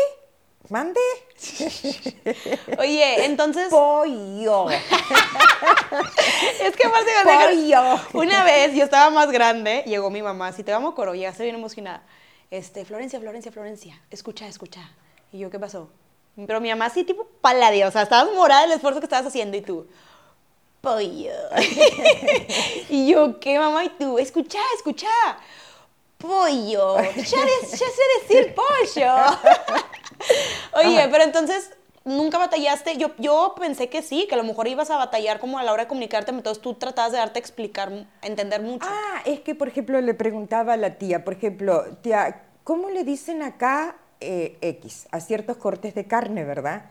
B: mande,
A: Oye, entonces...
B: pollo,
A: Es que aparte
B: pollo.
A: una vez yo estaba más grande, llegó mi mamá, si te vamos a coro, llegaste bien emocionada. Este, Florencia, Florencia, Florencia, escucha, escucha. Y yo, ¿qué pasó? Pero mi mamá sí tipo paladía, o sea, estabas morada del esfuerzo que estabas haciendo y tú, pollo. y yo, ¿qué mamá? Y tú, escucha, escucha, pollo. Ya, de- ya sé decir pollo. Oye, pero entonces, ¿nunca batallaste? Yo, yo pensé que sí, que a lo mejor ibas a batallar como a la hora de comunicarte, entonces tú tratabas de darte a explicar, entender mucho.
B: Ah, es que, por ejemplo, le preguntaba a la tía, por ejemplo, tía, ¿cómo le dicen acá eh, X a ciertos cortes de carne, verdad?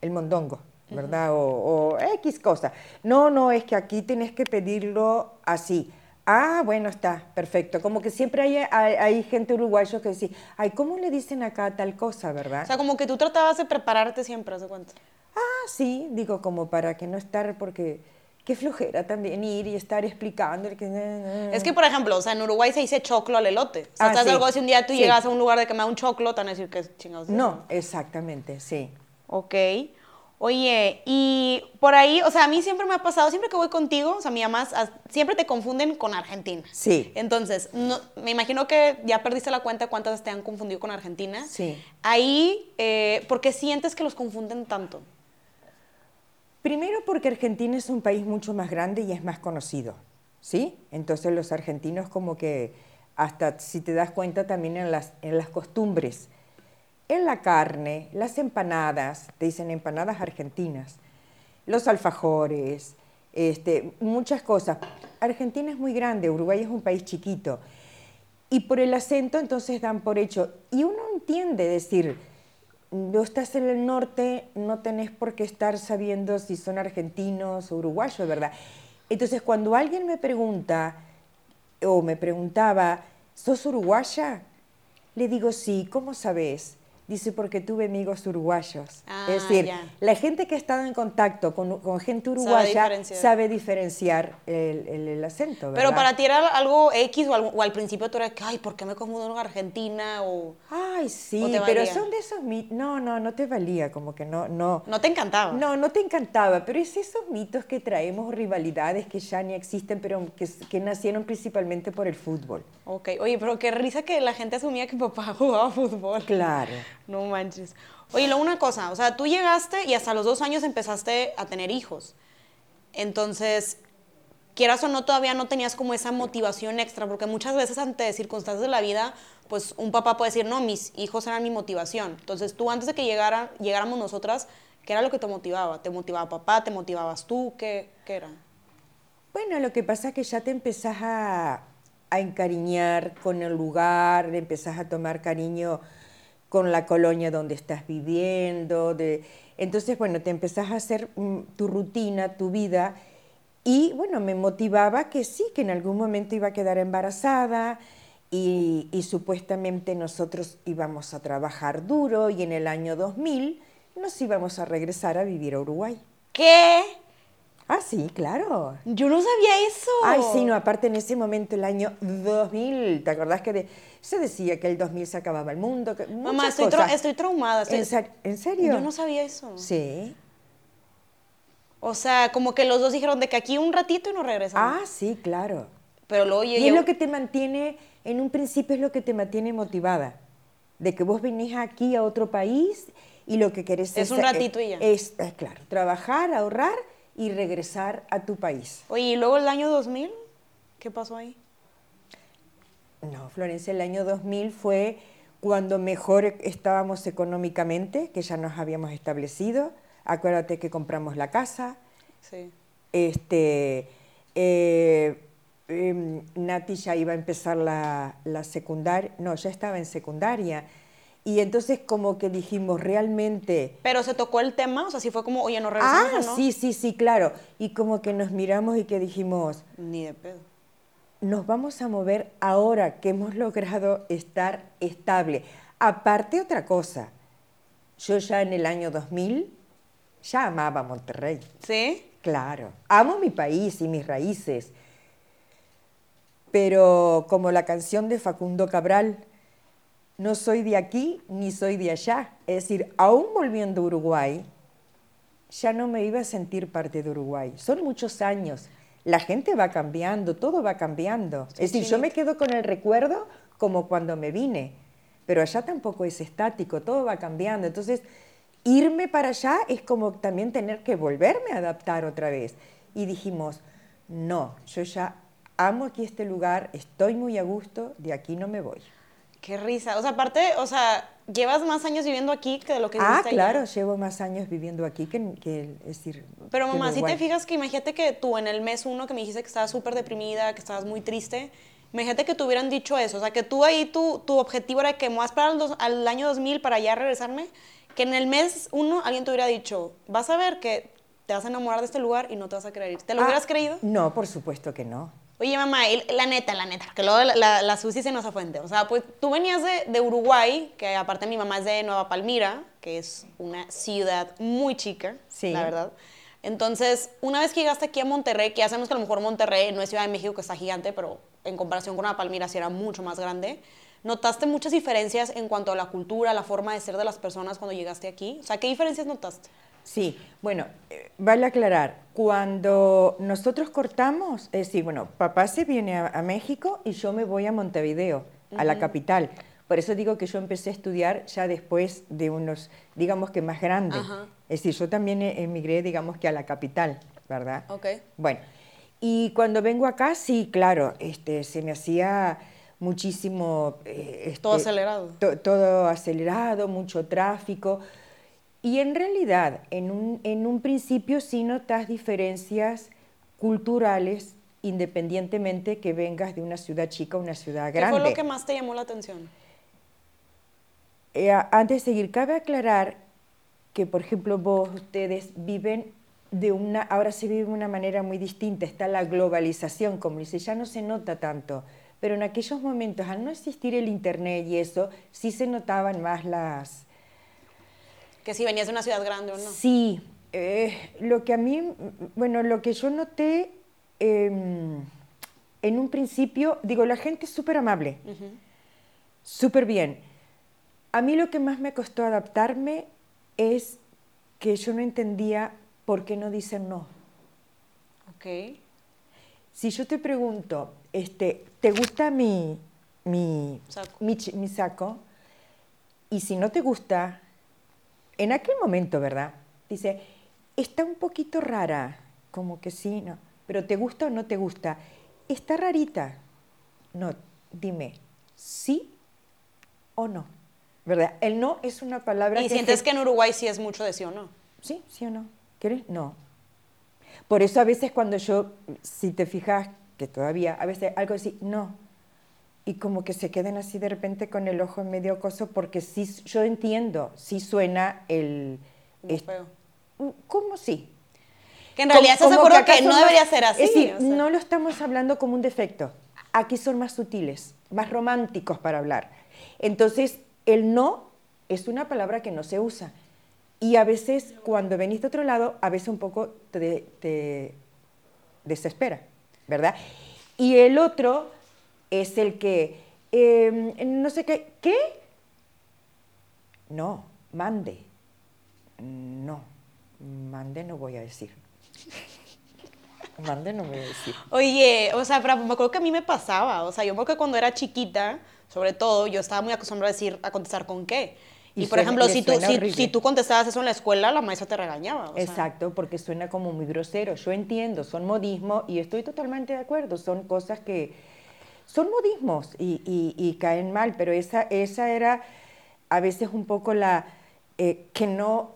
B: El mondongo, ¿verdad? o, o X cosa. No, no, es que aquí tenés que pedirlo así. Ah, bueno, está, perfecto. Como que siempre hay, hay, hay gente uruguayo que dice, ay, ¿cómo le dicen acá tal cosa, verdad?
A: O sea, como que tú tratabas de prepararte siempre, ¿haz de cuenta?
B: Ah, sí, digo, como para que no estar, porque qué flojera también ir y estar explicando. que-
A: Es que, por ejemplo, o sea, en Uruguay se dice choclo al elote. O sea,
B: Ah,
A: estás
B: sí.
A: algo si un día tú
B: Sí.
A: llegas a un lugar de que me da un choclo, te van a decir que chingados. es eso?
B: No, exactamente, sí.
A: Ok. Oye, y por ahí, o sea, a mí siempre me ha pasado, siempre que voy contigo, o sea, mi mamá, siempre te confunden con Argentina.
B: Sí.
A: Entonces, no, me imagino que ya perdiste la cuenta cuántas te han confundido con Argentina.
B: Sí.
A: Ahí, eh, ¿por qué sientes que los confunden tanto?
B: Primero porque Argentina es un país mucho más grande y es más conocido, ¿sí? Entonces los argentinos como que, hasta si te das cuenta también en las, en las costumbres, en la carne, las empanadas, te dicen empanadas argentinas, los alfajores, este, muchas cosas. Argentina es muy grande, Uruguay es un país chiquito. Y por el acento entonces dan por hecho. Y uno entiende decir, no estás en el norte, no tenés por qué estar sabiendo si son argentinos o uruguayos, ¿verdad? Entonces cuando alguien me pregunta o me preguntaba, ¿sos uruguaya? Le digo, sí, ¿cómo sabes? Dice, porque tuve amigos uruguayos.
A: Ah,
B: es decir, la gente que ha estado en contacto con, con gente uruguaya
A: diferenciar.
B: sabe diferenciar el, el- el acento.
A: Pero para ti era algo X o, al, o al principio tú eras que, ay, ¿por qué me confundo con Argentina? O
B: Ay,
A: ¿O
B: sí,
A: te
B: pero son de esos mitos. No, no, no te valía, como que no, no.
A: no te encantaba.
B: No, no te encantaba, pero es esos mitos que traemos, rivalidades que ya ni existen, pero que, que nacieron principalmente por el fútbol.
A: Ok, oye, pero qué risa que la gente asumía que papá jugaba fútbol.
B: Claro.
A: No manches. Oye, luego una cosa, o sea, tú llegaste y hasta los dos años empezaste a tener hijos. Entonces, quieras o no, todavía no tenías como esa motivación extra, porque muchas veces ante circunstancias de la vida, pues un papá puede decir, no, mis hijos eran mi motivación. Entonces, tú antes de que llegara, llegáramos nosotras, ¿qué era lo que te motivaba? ¿Te motivaba papá? ¿Te motivabas tú? ¿Qué, qué era?
B: Bueno, lo que pasa es que ya te empezás a, a encariñar con el lugar, empezás a tomar cariño con la colonia donde estás viviendo. De, entonces, bueno, te empezás a hacer mm, tu rutina, tu vida. Y bueno, me motivaba que sí, que en algún momento iba a quedar embarazada y, y supuestamente nosotros íbamos a trabajar duro y en el año 2000 nos íbamos a regresar a vivir a Uruguay.
A: ¿Qué?
B: Ah, sí, claro.
A: Yo no sabía eso.
B: Ay, sí, no, aparte en ese momento, el año 2000, ¿te acordás que de- se decía que el 2000 se acababa el mundo? Que,
A: Mamá, estoy, tra-
B: cosas.
A: estoy traumada. estoy-
B: ¿En, ser- en serio?
A: Yo no sabía eso.
B: Sí.
A: O sea, como que los dos dijeron de que aquí un ratito y nos regresamos.
B: Ah, sí, claro.
A: Pero luego yo
B: Y es lo que te mantiene, en un principio es lo que te mantiene motivada, de que vos venís aquí a otro país y lo que querés
A: Es
B: es...
A: un ratito y ya.
B: Es, eh, claro, trabajar, ahorrar y regresar a tu país.
A: Oye, ¿y luego el año 2000? ¿Qué pasó ahí?
B: No, Florencia, el año 2000 fue cuando mejor estábamos económicamente, que ya nos habíamos establecido. Acuérdate que compramos la casa,
A: Sí.
B: este, eh, em, Nati ya iba a empezar la, la secundaria, no, ya estaba en secundaria. Y entonces como que dijimos, realmente...
A: Pero se tocó el tema, o sea, sí fue como, oye, nos regresamos
B: Ah,
A: o no.
B: sí, sí, sí, claro. Y como que nos miramos y que dijimos,
A: Ni de pedo.
B: nos vamos a mover ahora que hemos logrado estar estable. Aparte otra cosa, yo ya en el año 2000 ya amaba Monterrey,
A: ¿Sí?
B: claro. Amo mi país y mis raíces, pero como la canción de Facundo Cabral, no soy de aquí ni soy de allá. Es decir, aún volviendo a Uruguay, ya no me iba a sentir parte de Uruguay. Son muchos años. La gente va cambiando, todo va cambiando.
A: Sí,
B: es decir, yo me quedo con el recuerdo como cuando me vine, pero allá tampoco es estático, todo va cambiando. Entonces, irme para allá es como también tener que volverme a adaptar otra vez. Y dijimos, no, yo ya amo aquí este lugar, estoy muy a gusto, de aquí no me voy.
A: Qué risa. O sea, aparte, o sea, llevas más años viviendo aquí que de lo que
B: Ah,
A: viviste allá.
B: claro, llevo más años viviendo aquí que, que es decir,
A: Pero mamá, si te
B: Uruguay.
A: fijas que imagínate que tú en el mes uno que me dijiste que estabas súper deprimida, que estabas muy triste, imagínate que te hubieran dicho eso, o sea, que tú ahí tu, tu objetivo era que me voy a esperar al, año 2000 para ya regresarme, que en el mes uno alguien te hubiera dicho, vas a ver que te vas a enamorar de este lugar y no te vas a ir. ¿Te lo
B: Ah,
A: hubieras creído?
B: No, por supuesto que no.
A: Oye, mamá, la neta, la neta, porque luego la, la, la Susi se nos afuente. O sea, pues tú venías de, de Uruguay, que aparte mi mamá es de Nueva Palmira, que es una ciudad muy chica,
B: Sí.
A: la verdad. Entonces, una vez que llegaste aquí a Monterrey, que ya sabemos que a lo mejor Monterrey no es Ciudad de México, que está gigante, pero en comparación con Nueva Palmira sí era mucho más grande, ¿notaste muchas diferencias en cuanto a la cultura, la forma de ser de las personas cuando llegaste aquí? O sea, ¿qué diferencias notaste?
B: Sí, bueno, eh, vale aclarar, cuando nosotros cortamos, es decir, bueno, papá se viene a, a México y yo me voy a Montevideo, a la capital. Por eso digo que yo empecé a estudiar ya después de unos, digamos que más grande.
A: Ajá.
B: Es decir, yo también e- emigré, digamos que a la capital, ¿verdad?
A: Ok.
B: Bueno, y cuando vengo acá, sí, claro, este, se me hacía muchísimo... eh, este,
A: Todo acelerado.
B: to- todo acelerado, mucho tráfico. Y en realidad, en un, en un principio sí notas diferencias culturales independientemente que vengas de una ciudad chica a una ciudad
A: ¿Qué
B: grande.
A: fue lo que más te llamó la atención?
B: Eh, antes de seguir, cabe aclarar que, por ejemplo, vos, ustedes viven de una, ahora se vive de una manera muy distinta, está la globalización, como dice, ya no se nota tanto, pero en aquellos momentos, al no existir el internet y eso, sí se notaban más las...
A: Que si venías de una ciudad grande o no.
B: Sí, eh, lo que a mí, bueno, lo que yo noté em, en un principio, digo, la gente es súper amable, súper bien. A mí lo que más me costó adaptarme es que yo no entendía por qué no dicen no.
A: Ok.
B: Si yo te pregunto, este, ¿te gusta mi, mi,
A: Saco.
B: mi, chi- mi saco? Y si no te gusta, en aquel momento, ¿verdad? Dice, está un poquito rara, como que sí, no, pero ¿te gusta o no te gusta? Está rarita. No, dime, ¿sí o no? ¿Verdad? El no es una palabra
A: Y
B: que...
A: sientes que en Uruguay sí es mucho de sí o no.
B: Sí, sí o no. ¿Quieres? No. Por eso a veces cuando yo, si te fijas, que todavía, a veces algo así, no. Y como que se queden así de repente con el ojo medio coso, porque sí, yo entiendo, sí suena el...
A: Feo.
B: ¿Cómo sí?
A: Que en realidad estás de acuerdo que,
B: acaso
A: no
B: más-
A: debería ser así.
B: Es decir,
A: o sea.
B: no lo estamos hablando como un defecto. Aquí son más sutiles, más románticos para hablar. Entonces, el no es una palabra que no se usa. Y a veces, cuando venís de otro lado, a veces un poco te, te desespera, ¿verdad? Y el otro es el que, eh, no sé qué, ¿qué? No, mande. No, mande no voy a decir. Mande no voy a decir.
A: Oye, o sea, pero me acuerdo que a mí me pasaba. O sea, yo porque cuando era chiquita, sobre todo, yo estaba muy acostumbrada a decir, a contestar con qué. Y,
B: Y
A: por
B: suena-
A: ejemplo, si tú, si, tú contestabas eso en la escuela, la maestra te regañaba. o sea.
B: Exacto, porque suena como muy grosero. Yo entiendo, son modismos y estoy totalmente de acuerdo. Son cosas que son modismos y, y- y caen mal, pero esa, esa era a veces un poco la eh, que no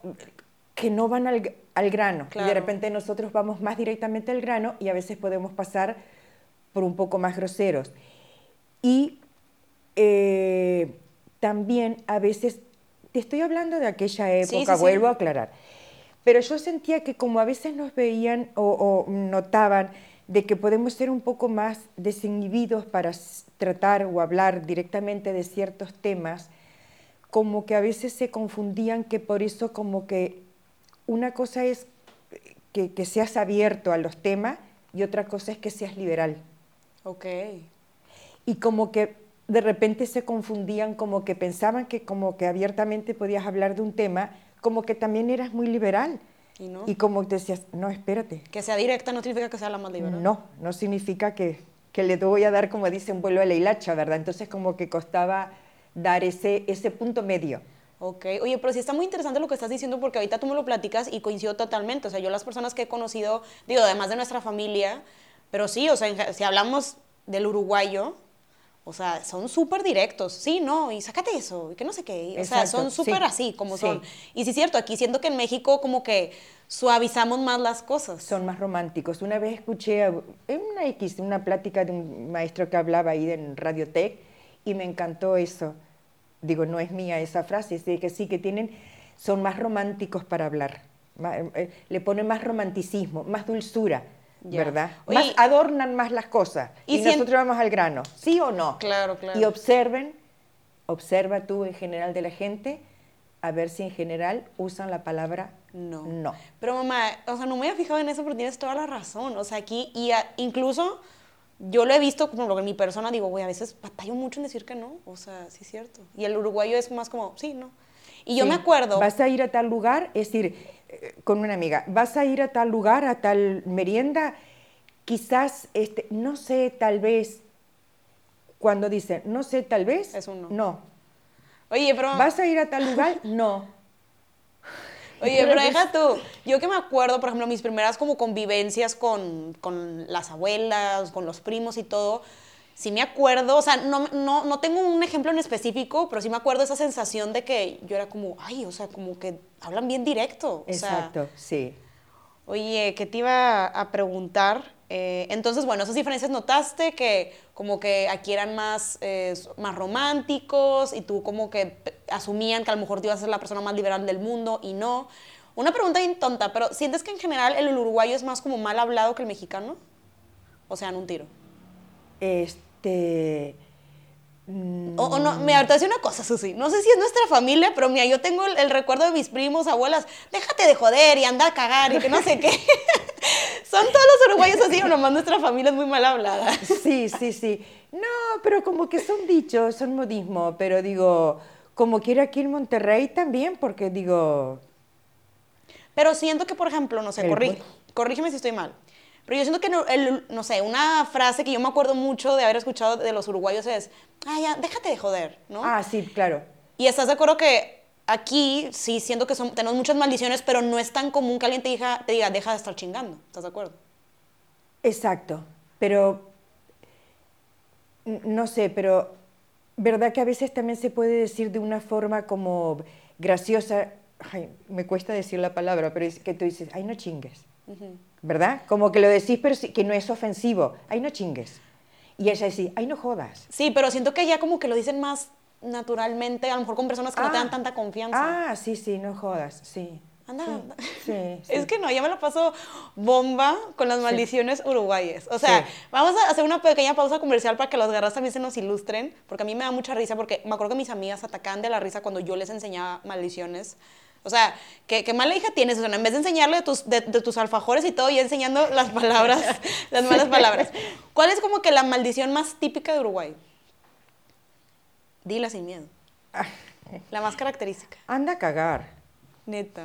B: que no van al, al grano. Y de repente nosotros vamos más directamente al grano y a veces podemos pasar por un poco más groseros. Y eh, también a veces, te estoy hablando de aquella época,
A: Sí, sí, sí.
B: vuelvo a aclarar, pero yo sentía que como a veces nos veían o, o notaban de que podemos ser un poco más desinhibidos para tratar o hablar directamente de ciertos temas, como que a veces se confundían que por eso como que una cosa es que, que seas abierto a los temas y otra cosa es que seas liberal
A: Ok.
B: y como que de repente se confundían, como que pensaban que como que abiertamente podías hablar de un tema, como que también eras muy liberal.
A: ¿Y no?
B: Y como decías, no, espérate,
A: Que sea directa no significa que sea la más liberal.
B: no, no significa que, que le voy a dar, como dicen, vuelo a la hilacha, ¿verdad? Entonces como que costaba dar ese, ese punto medio.
A: Ok, oye, pero sí está muy interesante lo que estás diciendo porque ahorita tú me lo platicas y coincido totalmente. O sea, yo las personas que he conocido, digo, además de nuestra familia, pero sí, o sea, si hablamos del uruguayo, o sea, son súper directos. Sí, no, y sácate eso, y que no sé qué. O sea,
B: Exacto,
A: son súper
B: sí,
A: así como
B: sí.
A: son. Y sí es cierto, aquí siento que en México como que suavizamos más las cosas.
B: Son más románticos. Una vez escuché en una X, una plática de un maestro que hablaba ahí en Radiotech y me encantó eso. Digo, no es mía esa frase, es de que sí, que tienen, son más románticos para hablar. Eh, le ponen más romanticismo, más dulzura,
A: Ya.
B: ¿verdad?
A: Oye,
B: más adornan más las cosas.
A: y
B: Y,
A: si en-
B: nosotros vamos al grano, ¿sí o no?
A: Claro, claro.
B: Y observen, observa tú en general de la gente, a ver si en general usan la palabra
A: No.
B: no.
A: Pero mamá, o sea, no me había fijado en eso, pero tienes toda la razón. O sea, aquí, y a- incluso yo lo he visto como lo que mi persona digo, güey, a veces batallo mucho en decir que no. O sea, sí es cierto. Y el uruguayo es más como, sí, no. Y yo
B: Sí,
A: me acuerdo.
B: Vas a ir a tal lugar, es decir, con una amiga, vas a ir a tal lugar, a tal merienda, quizás, este, no sé, tal vez, cuando dicen, no sé, tal vez,
A: Es un no.
B: no.
A: Oye, pero.
B: ¿Vas a ir a tal lugar? No.
A: Oye, pero deja tú. Yo que me acuerdo, por ejemplo, mis primeras como convivencias con, con las abuelas, con los primos y todo, sí me acuerdo, o sea, no, no, no tengo un ejemplo en específico, pero sí me acuerdo esa sensación de que yo era como, ay, o sea, como que hablan bien directo. O sea,
B: Exacto, sí.
A: Oye, ¿qué te iba a preguntar? Eh, entonces, bueno, esas diferencias notaste que como que aquí eran más, eh, más románticos y tú como que asumían que a lo mejor tú ibas a ser la persona más liberal del mundo y no. Una pregunta bien tonta, pero ¿sientes que en general el uruguayo es más como mal hablado que el mexicano? O sea, en un tiro.
B: Este, este...
A: O, o no, mira, te voy a decir una cosa, Susi. No sé si es nuestra familia, pero mira, yo tengo el, el recuerdo de mis primos, abuelas, déjate de joder y anda a cagar y que no sé qué. Son todos los uruguayos así, o nomás nuestra familia es muy mal hablada.
B: Sí, sí, sí. No, pero como que son dichos, son modismo, pero digo, como quiera aquí en Monterrey también, porque digo,
A: Pero siento que, por ejemplo, no sé, corrí- corrígeme si estoy mal. Pero yo siento que, no, el- no sé, una frase que yo me acuerdo mucho de haber escuchado de los uruguayos es, ya, déjate de joder, ¿no?
B: ah, sí, claro.
A: Y estás de acuerdo que aquí sí siento que son, tenemos muchas maldiciones, pero no es tan común que alguien te diga, te diga, deja de estar chingando. ¿Estás de acuerdo?
B: Exacto, pero no sé, pero verdad que a veces también se puede decir de una forma como graciosa, ay, me cuesta decir la palabra, pero es que tú dices, ay, no chingues, ¿verdad? Como que lo decís, pero que no es ofensivo, ay, no chingues. Y ella dice, ay, no jodas.
A: Sí, pero siento que ya como que lo dicen más naturalmente, a lo mejor con personas que no te dan tanta confianza.
B: Ah, sí, sí, no jodas, sí.
A: Anda,
B: Sí,
A: anda.
B: sí, sí.
A: Es que no, yo me la paso bomba con las maldiciones uruguayes. O sea, vamos a hacer una pequeña pausa comercial para que los garras también se nos ilustren, porque a mí me da mucha risa, porque me acuerdo que mis amigas atacaban de la risa cuando yo les enseñaba maldiciones. O sea, ¿qué, qué mala hija tienes? O sea, en vez de enseñarle de tus, de, de tus alfajores y todo, y enseñando las palabras, las malas palabras. ¿Cuál es como que la maldición más típica de Uruguay? Dila sin miedo. La más característica.
B: Anda a cagar.
A: Neta.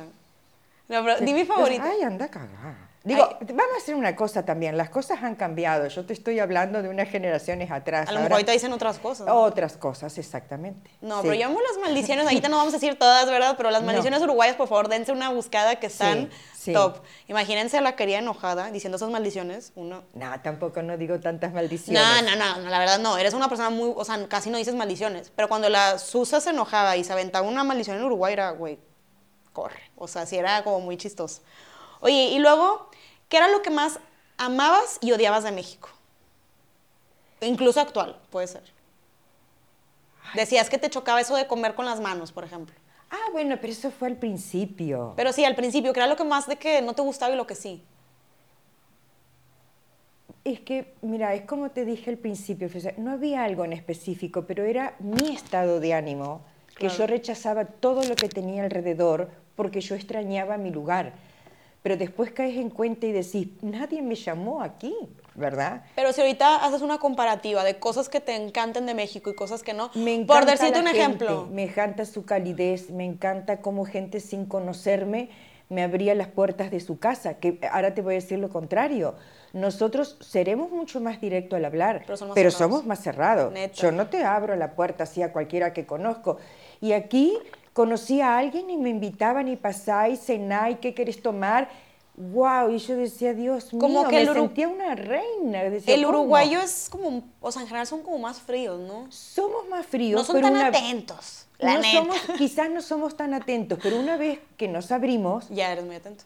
A: No, pero di mi favorita.
B: Ay, anda a cagar. Digo, vamos a hacer una cosa también. Las cosas han cambiado. Yo te estoy hablando de unas generaciones atrás.
A: A lo mejor ahorita dicen otras cosas. ¿no?
B: Otras cosas, exactamente.
A: No,
B: Sí.
A: pero yo amo las maldiciones. Ahorita no vamos a decir todas, ¿verdad? Pero las
B: No.
A: maldiciones uruguayas, por favor, dense una buscada que están
B: Sí, sí.
A: top. Imagínense a la querida enojada diciendo esas maldiciones. Uno.
B: No, tampoco no digo tantas maldiciones.
A: No, no, no, no, la verdad no. Eres una persona muy. O sea, casi no dices maldiciones. Pero cuando la Susa se enojaba y se aventaba una maldición en Uruguay, era, güey, corre. O sea, sí era como muy chistoso. Oye, y luego, ¿qué era lo que más amabas y odiabas de México? Incluso actual, puede ser. Decías que te chocaba eso de comer con las manos, por ejemplo.
B: Ah, bueno, pero eso fue al principio.
A: Pero sí, al principio, que era lo que más de que no te gustaba y lo que sí.
B: Es que, mira, es como te dije al principio, no había algo en específico, pero era mi estado de ánimo, que
A: Claro.
B: yo rechazaba todo lo que tenía alrededor porque yo extrañaba mi lugar. Pero después caes en cuenta y decís, nadie me llamó aquí, ¿verdad?
A: Pero si ahorita haces una comparativa de cosas que te encanten de México y cosas que no,
B: Me encanta
A: por decirte un
B: gente,
A: ejemplo.
B: Me encanta su calidez, me encanta cómo gente sin conocerme me abría las puertas de su casa, que ahora te voy a decir lo contrario. Nosotros seremos mucho más directos al hablar,
A: Pero cerrados.
B: somos más cerrados. Yo no te abro la puerta así a cualquiera que conozco. Y aquí conocí a alguien y me invitaban y pasáis, cenáis, ¿qué querés tomar? Wow, y yo decía, Dios mío,
A: Como que
B: me
A: el
B: sentía una reina. Decía,
A: El
B: ¿cómo?
A: uruguayo es como, o sea, en general son como más fríos, ¿no?
B: Somos más fríos,
A: No son
B: pero
A: tan
B: una-
A: atentos, la
B: no
A: neta.
B: somos, quizás no somos tan atentos, pero una vez que nos abrimos,
A: Ya eres muy atento.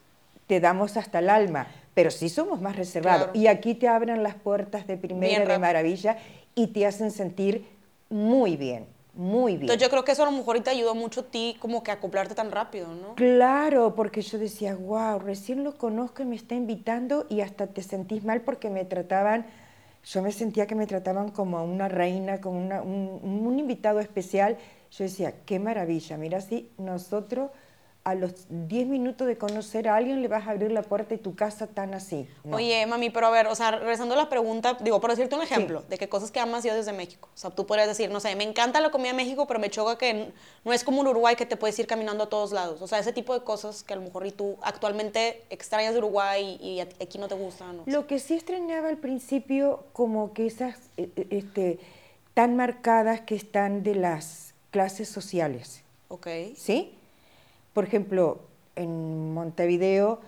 B: te damos hasta el alma, pero sí somos más reservados.
A: Claro.
B: Y aquí te abren las puertas de primera
A: Bien
B: de
A: rápido.
B: maravilla y te hacen sentir muy bien, muy bien.
A: Entonces yo creo que eso a lo mejor ahorita ayudó mucho a ti como que a acoplarte tan rápido, ¿no?
B: Claro, porque yo decía, wow, recién lo conozco y me está invitando y hasta te sentís mal porque me trataban, yo me sentía que me trataban como a una reina, como una- un, un invitado especial. Yo decía, qué maravilla, mira si nosotros a los 10 minutos de conocer a alguien le vas a abrir la puerta de tu casa tan así. No.
A: Oye, mami, pero a ver, o sea, regresando a la pregunta, digo, por decirte un ejemplo, de qué cosas que amas yo desde México. O sea, tú podrías decir, no sé, me encanta la comida de México, pero me choca que no es como un Uruguay que te puedes ir caminando a todos lados. O sea, ese tipo de cosas que a lo mejor y tú actualmente extrañas de Uruguay y, aquí no te gustan. ¿no?
B: Lo que sí extrañaba al principio, como que esas eh, eh, este, tan marcadas que están de las clases sociales.
A: Ok.
B: ¿Sí? Por ejemplo, en Montevideo,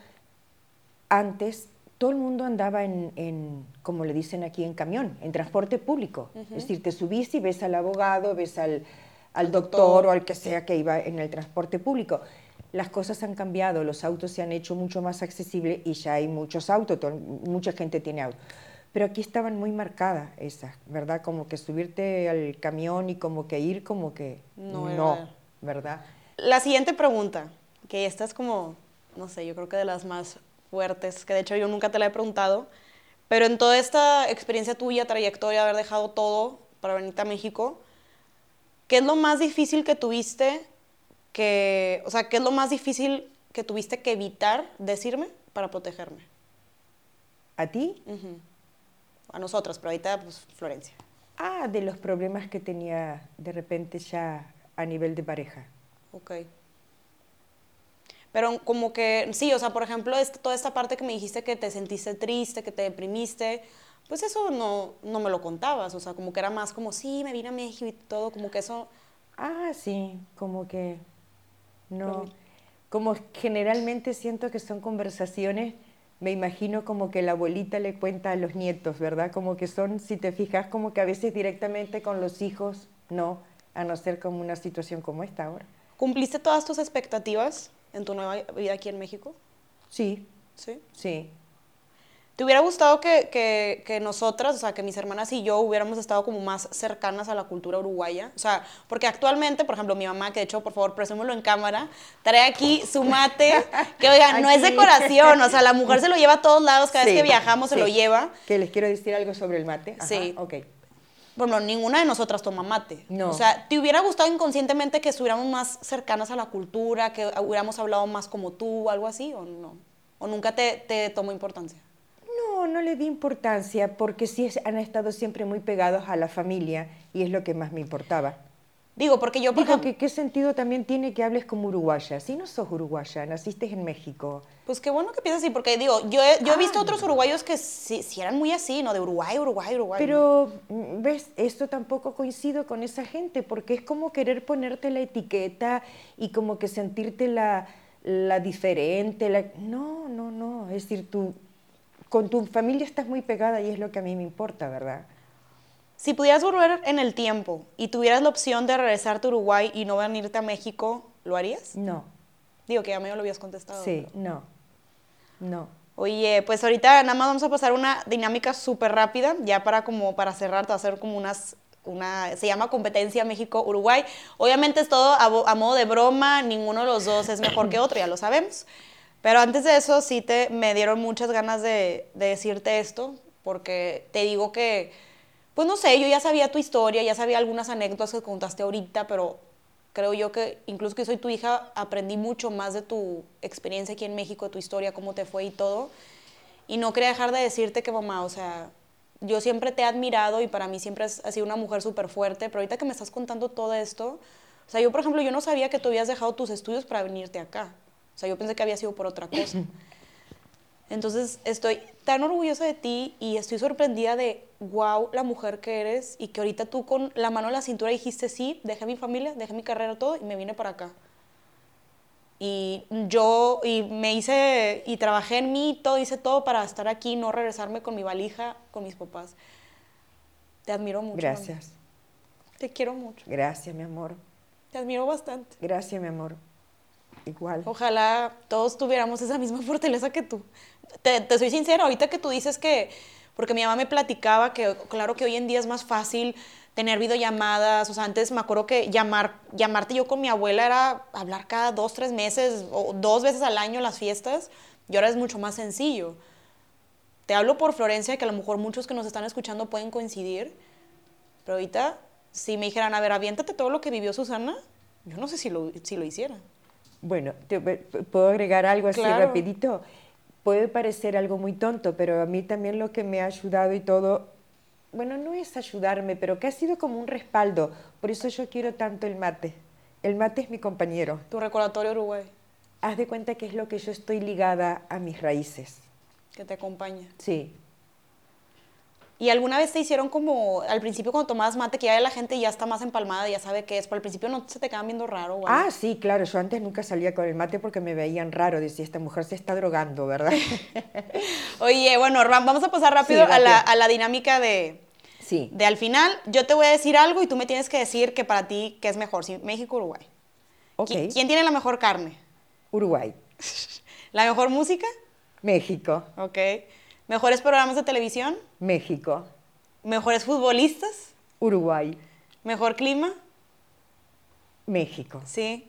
B: antes todo el mundo andaba en, en, como le dicen aquí, en camión, en transporte público. Es decir, te subís y ves al abogado, ves al, al doctor,
A: doctor.
B: o al que sea que iba en el transporte público. Las cosas han cambiado, los autos se han hecho mucho más accesibles y ya hay muchos autos, todo- mucha gente tiene auto. Pero aquí estaban muy marcadas esas, ¿verdad? Como que subirte al camión y como que ir, como que
A: No
B: no ¿verdad?
A: La siguiente pregunta, que esta es como, no sé, yo creo que de las más fuertes, que de hecho yo nunca te la he preguntado, Pero en toda esta experiencia tuya, trayectoria, haber dejado todo para venirte a México, ¿qué es lo más difícil que tuviste que, o sea, qué es lo más difícil que tuviste que evitar decirme para protegerme?
B: ¿A ti?
A: A nosotras, pero ahorita, pues, Florencia.
B: Ah, de los problemas que tenía de repente ya a nivel de pareja.
A: Ok. Pero como que, sí, o sea, por ejemplo, este- toda esta parte que me dijiste que te sentiste triste, que te deprimiste, pues eso no, no me lo contabas, o sea, como que era más como, sí, me vine a México y todo, como que eso,
B: Ah, sí, como que no. Como generalmente siento que son conversaciones, me imagino como que la abuelita le cuenta a los nietos, ¿verdad? Como que son, si te fijas, como que a veces directamente con los hijos, no, a no ser como una situación como esta ahora.
A: ¿Cumpliste todas tus expectativas en tu nueva vida aquí en México?
B: Sí,
A: Sí.
B: sí.
A: ¿Te hubiera gustado que, que, que nosotras, o sea, que mis hermanas y yo hubiéramos estado como más cercanas a la cultura uruguaya? O sea, porque actualmente, por ejemplo, mi mamá, que de hecho, por favor, presúmelo en cámara, trae aquí su mate, que oigan, no es decoración, o sea, la mujer se lo lleva a todos lados, cada
B: Sí,
A: vez que viajamos se lo lleva.
B: Que les quiero decir algo sobre el mate. Ajá,
A: Sí.
B: Ok.
A: Bueno, ninguna de nosotras toma mate.
B: No.
A: O sea, ¿te hubiera gustado inconscientemente que estuviéramos más cercanas a la cultura, que hubiéramos hablado más como tú, algo así, o no? ¿O nunca te, te tomó importancia?
B: No, no le di importancia porque sí han estado siempre muy pegados a la familia y es lo que más me importaba.
A: Digo, porque yo, por
B: Digo,
A: ejemplo,
B: que ¿qué sentido también tiene que hables como uruguaya? Si no sos uruguaya, naciste en México.
A: Pues qué bueno que piensas así, porque digo, yo he, yo he visto
B: Ah.
A: otros uruguayos que sí, sí eran muy así, ¿no? De Uruguay, Uruguay, Uruguay.
B: Pero, mm, ¿ves? Esto tampoco coincido con esa gente porque es como querer ponerte la etiqueta y como que sentirte la, la diferente. la- No, no, no. Es decir, tú con tu familia estás muy pegada y es lo que a mí me importa, ¿verdad?
A: Si pudieras volver en el tiempo y tuvieras la opción de regresarte a Uruguay y no venirte a México, ¿lo harías?
B: No.
A: Digo que ya me lo habías contestado.
B: Sí, no. No.
A: Oye, pues ahorita nada más vamos a pasar una dinámica súper rápida, ya para como para cerrar, te va a hacer como unas, una, se llama competencia México-Uruguay. Obviamente es todo a, modo de broma, ninguno de los dos es mejor que otro, ya lo sabemos. Pero antes de eso sí te, me dieron muchas ganas de, de decirte esto, porque te digo que, pues no sé, yo ya sabía tu historia, ya sabía algunas anécdotas que contaste ahorita, pero creo yo que incluso que soy tu hija, aprendí mucho más de tu experiencia aquí en México, de tu historia, cómo te fue y todo. Y no quería dejar de decirte que mamá, o sea, yo siempre te he admirado y para mí siempre has, sido una mujer súper fuerte, pero ahorita que me estás contando todo esto, o sea, yo por ejemplo, yo no sabía que tú habías dejado tus estudios para venirte acá. O sea, yo pensé que había sido por otra cosa. Entonces, estoy tan orgullosa de ti y estoy sorprendida de, wow, la mujer que eres y que ahorita tú con la mano en la cintura dijiste, sí, dejé mi familia, dejé mi carrera, todo y me vine para acá. Y yo, y me hice, y trabajé en mí, todo, hice todo para estar aquí, no regresarme con mi valija, con mis papás. Te admiro mucho. mami.
B: Gracias.
A: Te quiero mucho.
B: Gracias, mi amor.
A: Te admiro bastante.
B: Gracias, mi amor. Igual.
A: Ojalá todos tuviéramos esa misma fortaleza que tú. Te, soy sincera, ahorita que tú dices que, porque mi mamá me platicaba que claro que hoy en día es más fácil tener videollamadas, o sea, antes me acuerdo que llamar, llamarte yo con mi abuela era hablar cada dos, tres meses o dos veces al año las fiestas, y ahora es mucho más sencillo. Te hablo por Florencia, que a lo mejor muchos que nos están escuchando pueden coincidir, pero ahorita, si me dijeran, a ver, aviéntate todo lo que vivió Susana, yo no sé si lo, si lo hiciera.
B: Bueno, te- ¿puedo agregar algo así
A: Claro.
B: rapidito? Puede parecer algo muy tonto, pero a mí también lo que me ha ayudado y todo, bueno, no es ayudarme, pero que ha sido como un respaldo. Por eso yo quiero tanto el mate. El mate es mi compañero.
A: Tu recordatorio Uruguay,
B: Haz de cuenta que es lo que yo estoy ligada a mis raíces.
A: que te acompaña.
B: Sí.
A: ¿Y alguna vez te hicieron como, al principio cuando tomabas mate, que ya la gente ya está más empalmada, ya sabe qué es, pero al principio no se te quedan viendo raro?
B: Ah, sí, claro. Yo antes nunca salía con el mate porque me veían raro. Decía, esta mujer se está drogando, ¿verdad?
A: Oye, bueno, Ram, vamos a pasar rápido,
B: Sí,
A: a, la, a la dinámica de,
B: sí.
A: de al final. Yo te voy a decir algo y tú me tienes que decir que para ti, ¿qué es mejor? si México o Uruguay?
B: Ok.
A: ¿Qui- ¿Quién tiene la mejor carne?
B: Uruguay.
A: ¿La mejor música?
B: México.
A: Ok. ¿Mejores programas de televisión?
B: México.
A: ¿Mejores futbolistas?
B: Uruguay.
A: ¿Mejor clima?
B: México.
A: Sí.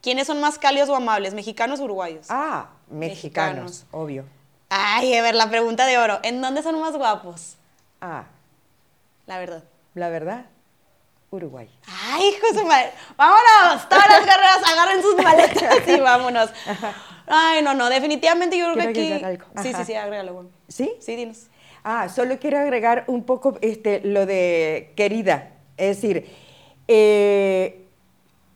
A: ¿Quiénes son más cálidos o amables, mexicanos o uruguayos?
B: Ah, mexicanos,
A: Mexicanos.
B: obvio.
A: Ay, a ver, la pregunta de oro. ¿En dónde son más guapos?
B: Ah,
A: La verdad.
B: la verdad, Uruguay.
A: Ay, hijo de su madre. Vámonos. Todas las guerreras agarren sus maletas y vámonos. Ay, no, no. Definitivamente yo creo que aquí.
B: algo.
A: Sí, sí, sí, agrégalo. bueno.
B: ¿Sí?
A: Sí, dinos.
B: Ah, solo quiero agregar un poco este, lo de querida. Es decir, eh,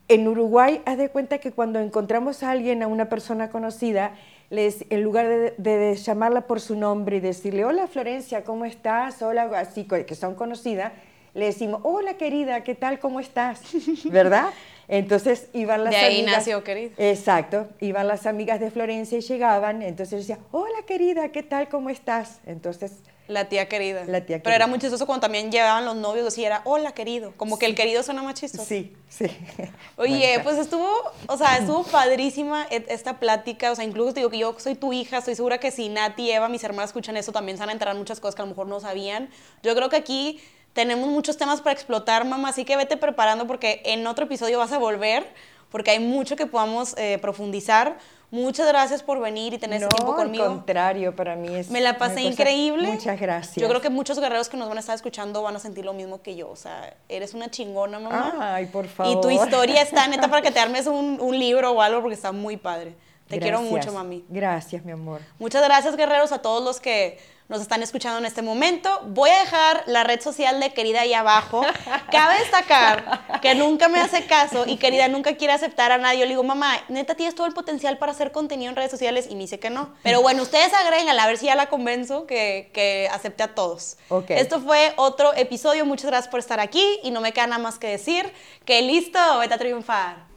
B: en Uruguay, haz de cuenta que cuando encontramos a alguien, a una persona conocida, les, en lugar de, de llamarla por su nombre y decirle, hola Florencia, ¿cómo estás? Hola, así que son conocidas, le decimos, hola querida, ¿qué tal? ¿Cómo estás? ¿Verdad? Entonces iban las
A: De ahí
B: amigas-
A: nació querida.
B: Exacto, iban las amigas de Florencia y llegaban, entonces decía, hola querida, ¿qué tal? ¿Cómo estás? Entonces
A: La tía querida.
B: La tía
A: Pero
B: querida.
A: era muy chistoso cuando también llevaban los novios, así era, hola querido. Como que el querido suena más chistoso.
B: Sí, sí.
A: Oye,
B: Bueno,
A: pues estuvo, o sea, estuvo padrísima esta plática, o sea, incluso te digo que yo soy tu hija, estoy segura que si Nati y Eva, mis hermanas, escuchan esto, también se van a enterar muchas cosas que a lo mejor no sabían. Yo creo que aquí tenemos muchos temas para explotar, mamá, así que vete preparando porque en otro episodio vas a volver, porque hay mucho que podamos eh, profundizar. Muchas gracias por venir y tener
B: no,
A: este tiempo conmigo.
B: al contrario, para mí es
A: Me la pasé increíble.
B: Muchas gracias.
A: Yo creo que muchos guerreros que nos van a estar escuchando van a sentir lo mismo que yo. O sea, eres una chingona, mamá.
B: Ay, por
A: Y tu
B: favor.
A: historia está neta para que te armes un, un libro o algo porque está muy padre. Te quiero mucho, mami.
B: Gracias, mi amor.
A: Muchas gracias, guerreros, a todos los que nos están escuchando en este momento. Voy a dejar la red social de Querida ahí abajo. Cabe destacar que nunca me hace caso y Querida nunca quiere aceptar a nadie. Yo le digo, mamá, neta, tienes todo el potencial para hacer contenido en redes sociales y me dice que no. Pero bueno, ustedes agréguenla, a ver si ya la convenzo que, que acepte a todos.
B: Ok.
A: Esto fue otro episodio. Muchas gracias por estar aquí y no me queda nada más que decir que listo, vete a triunfar.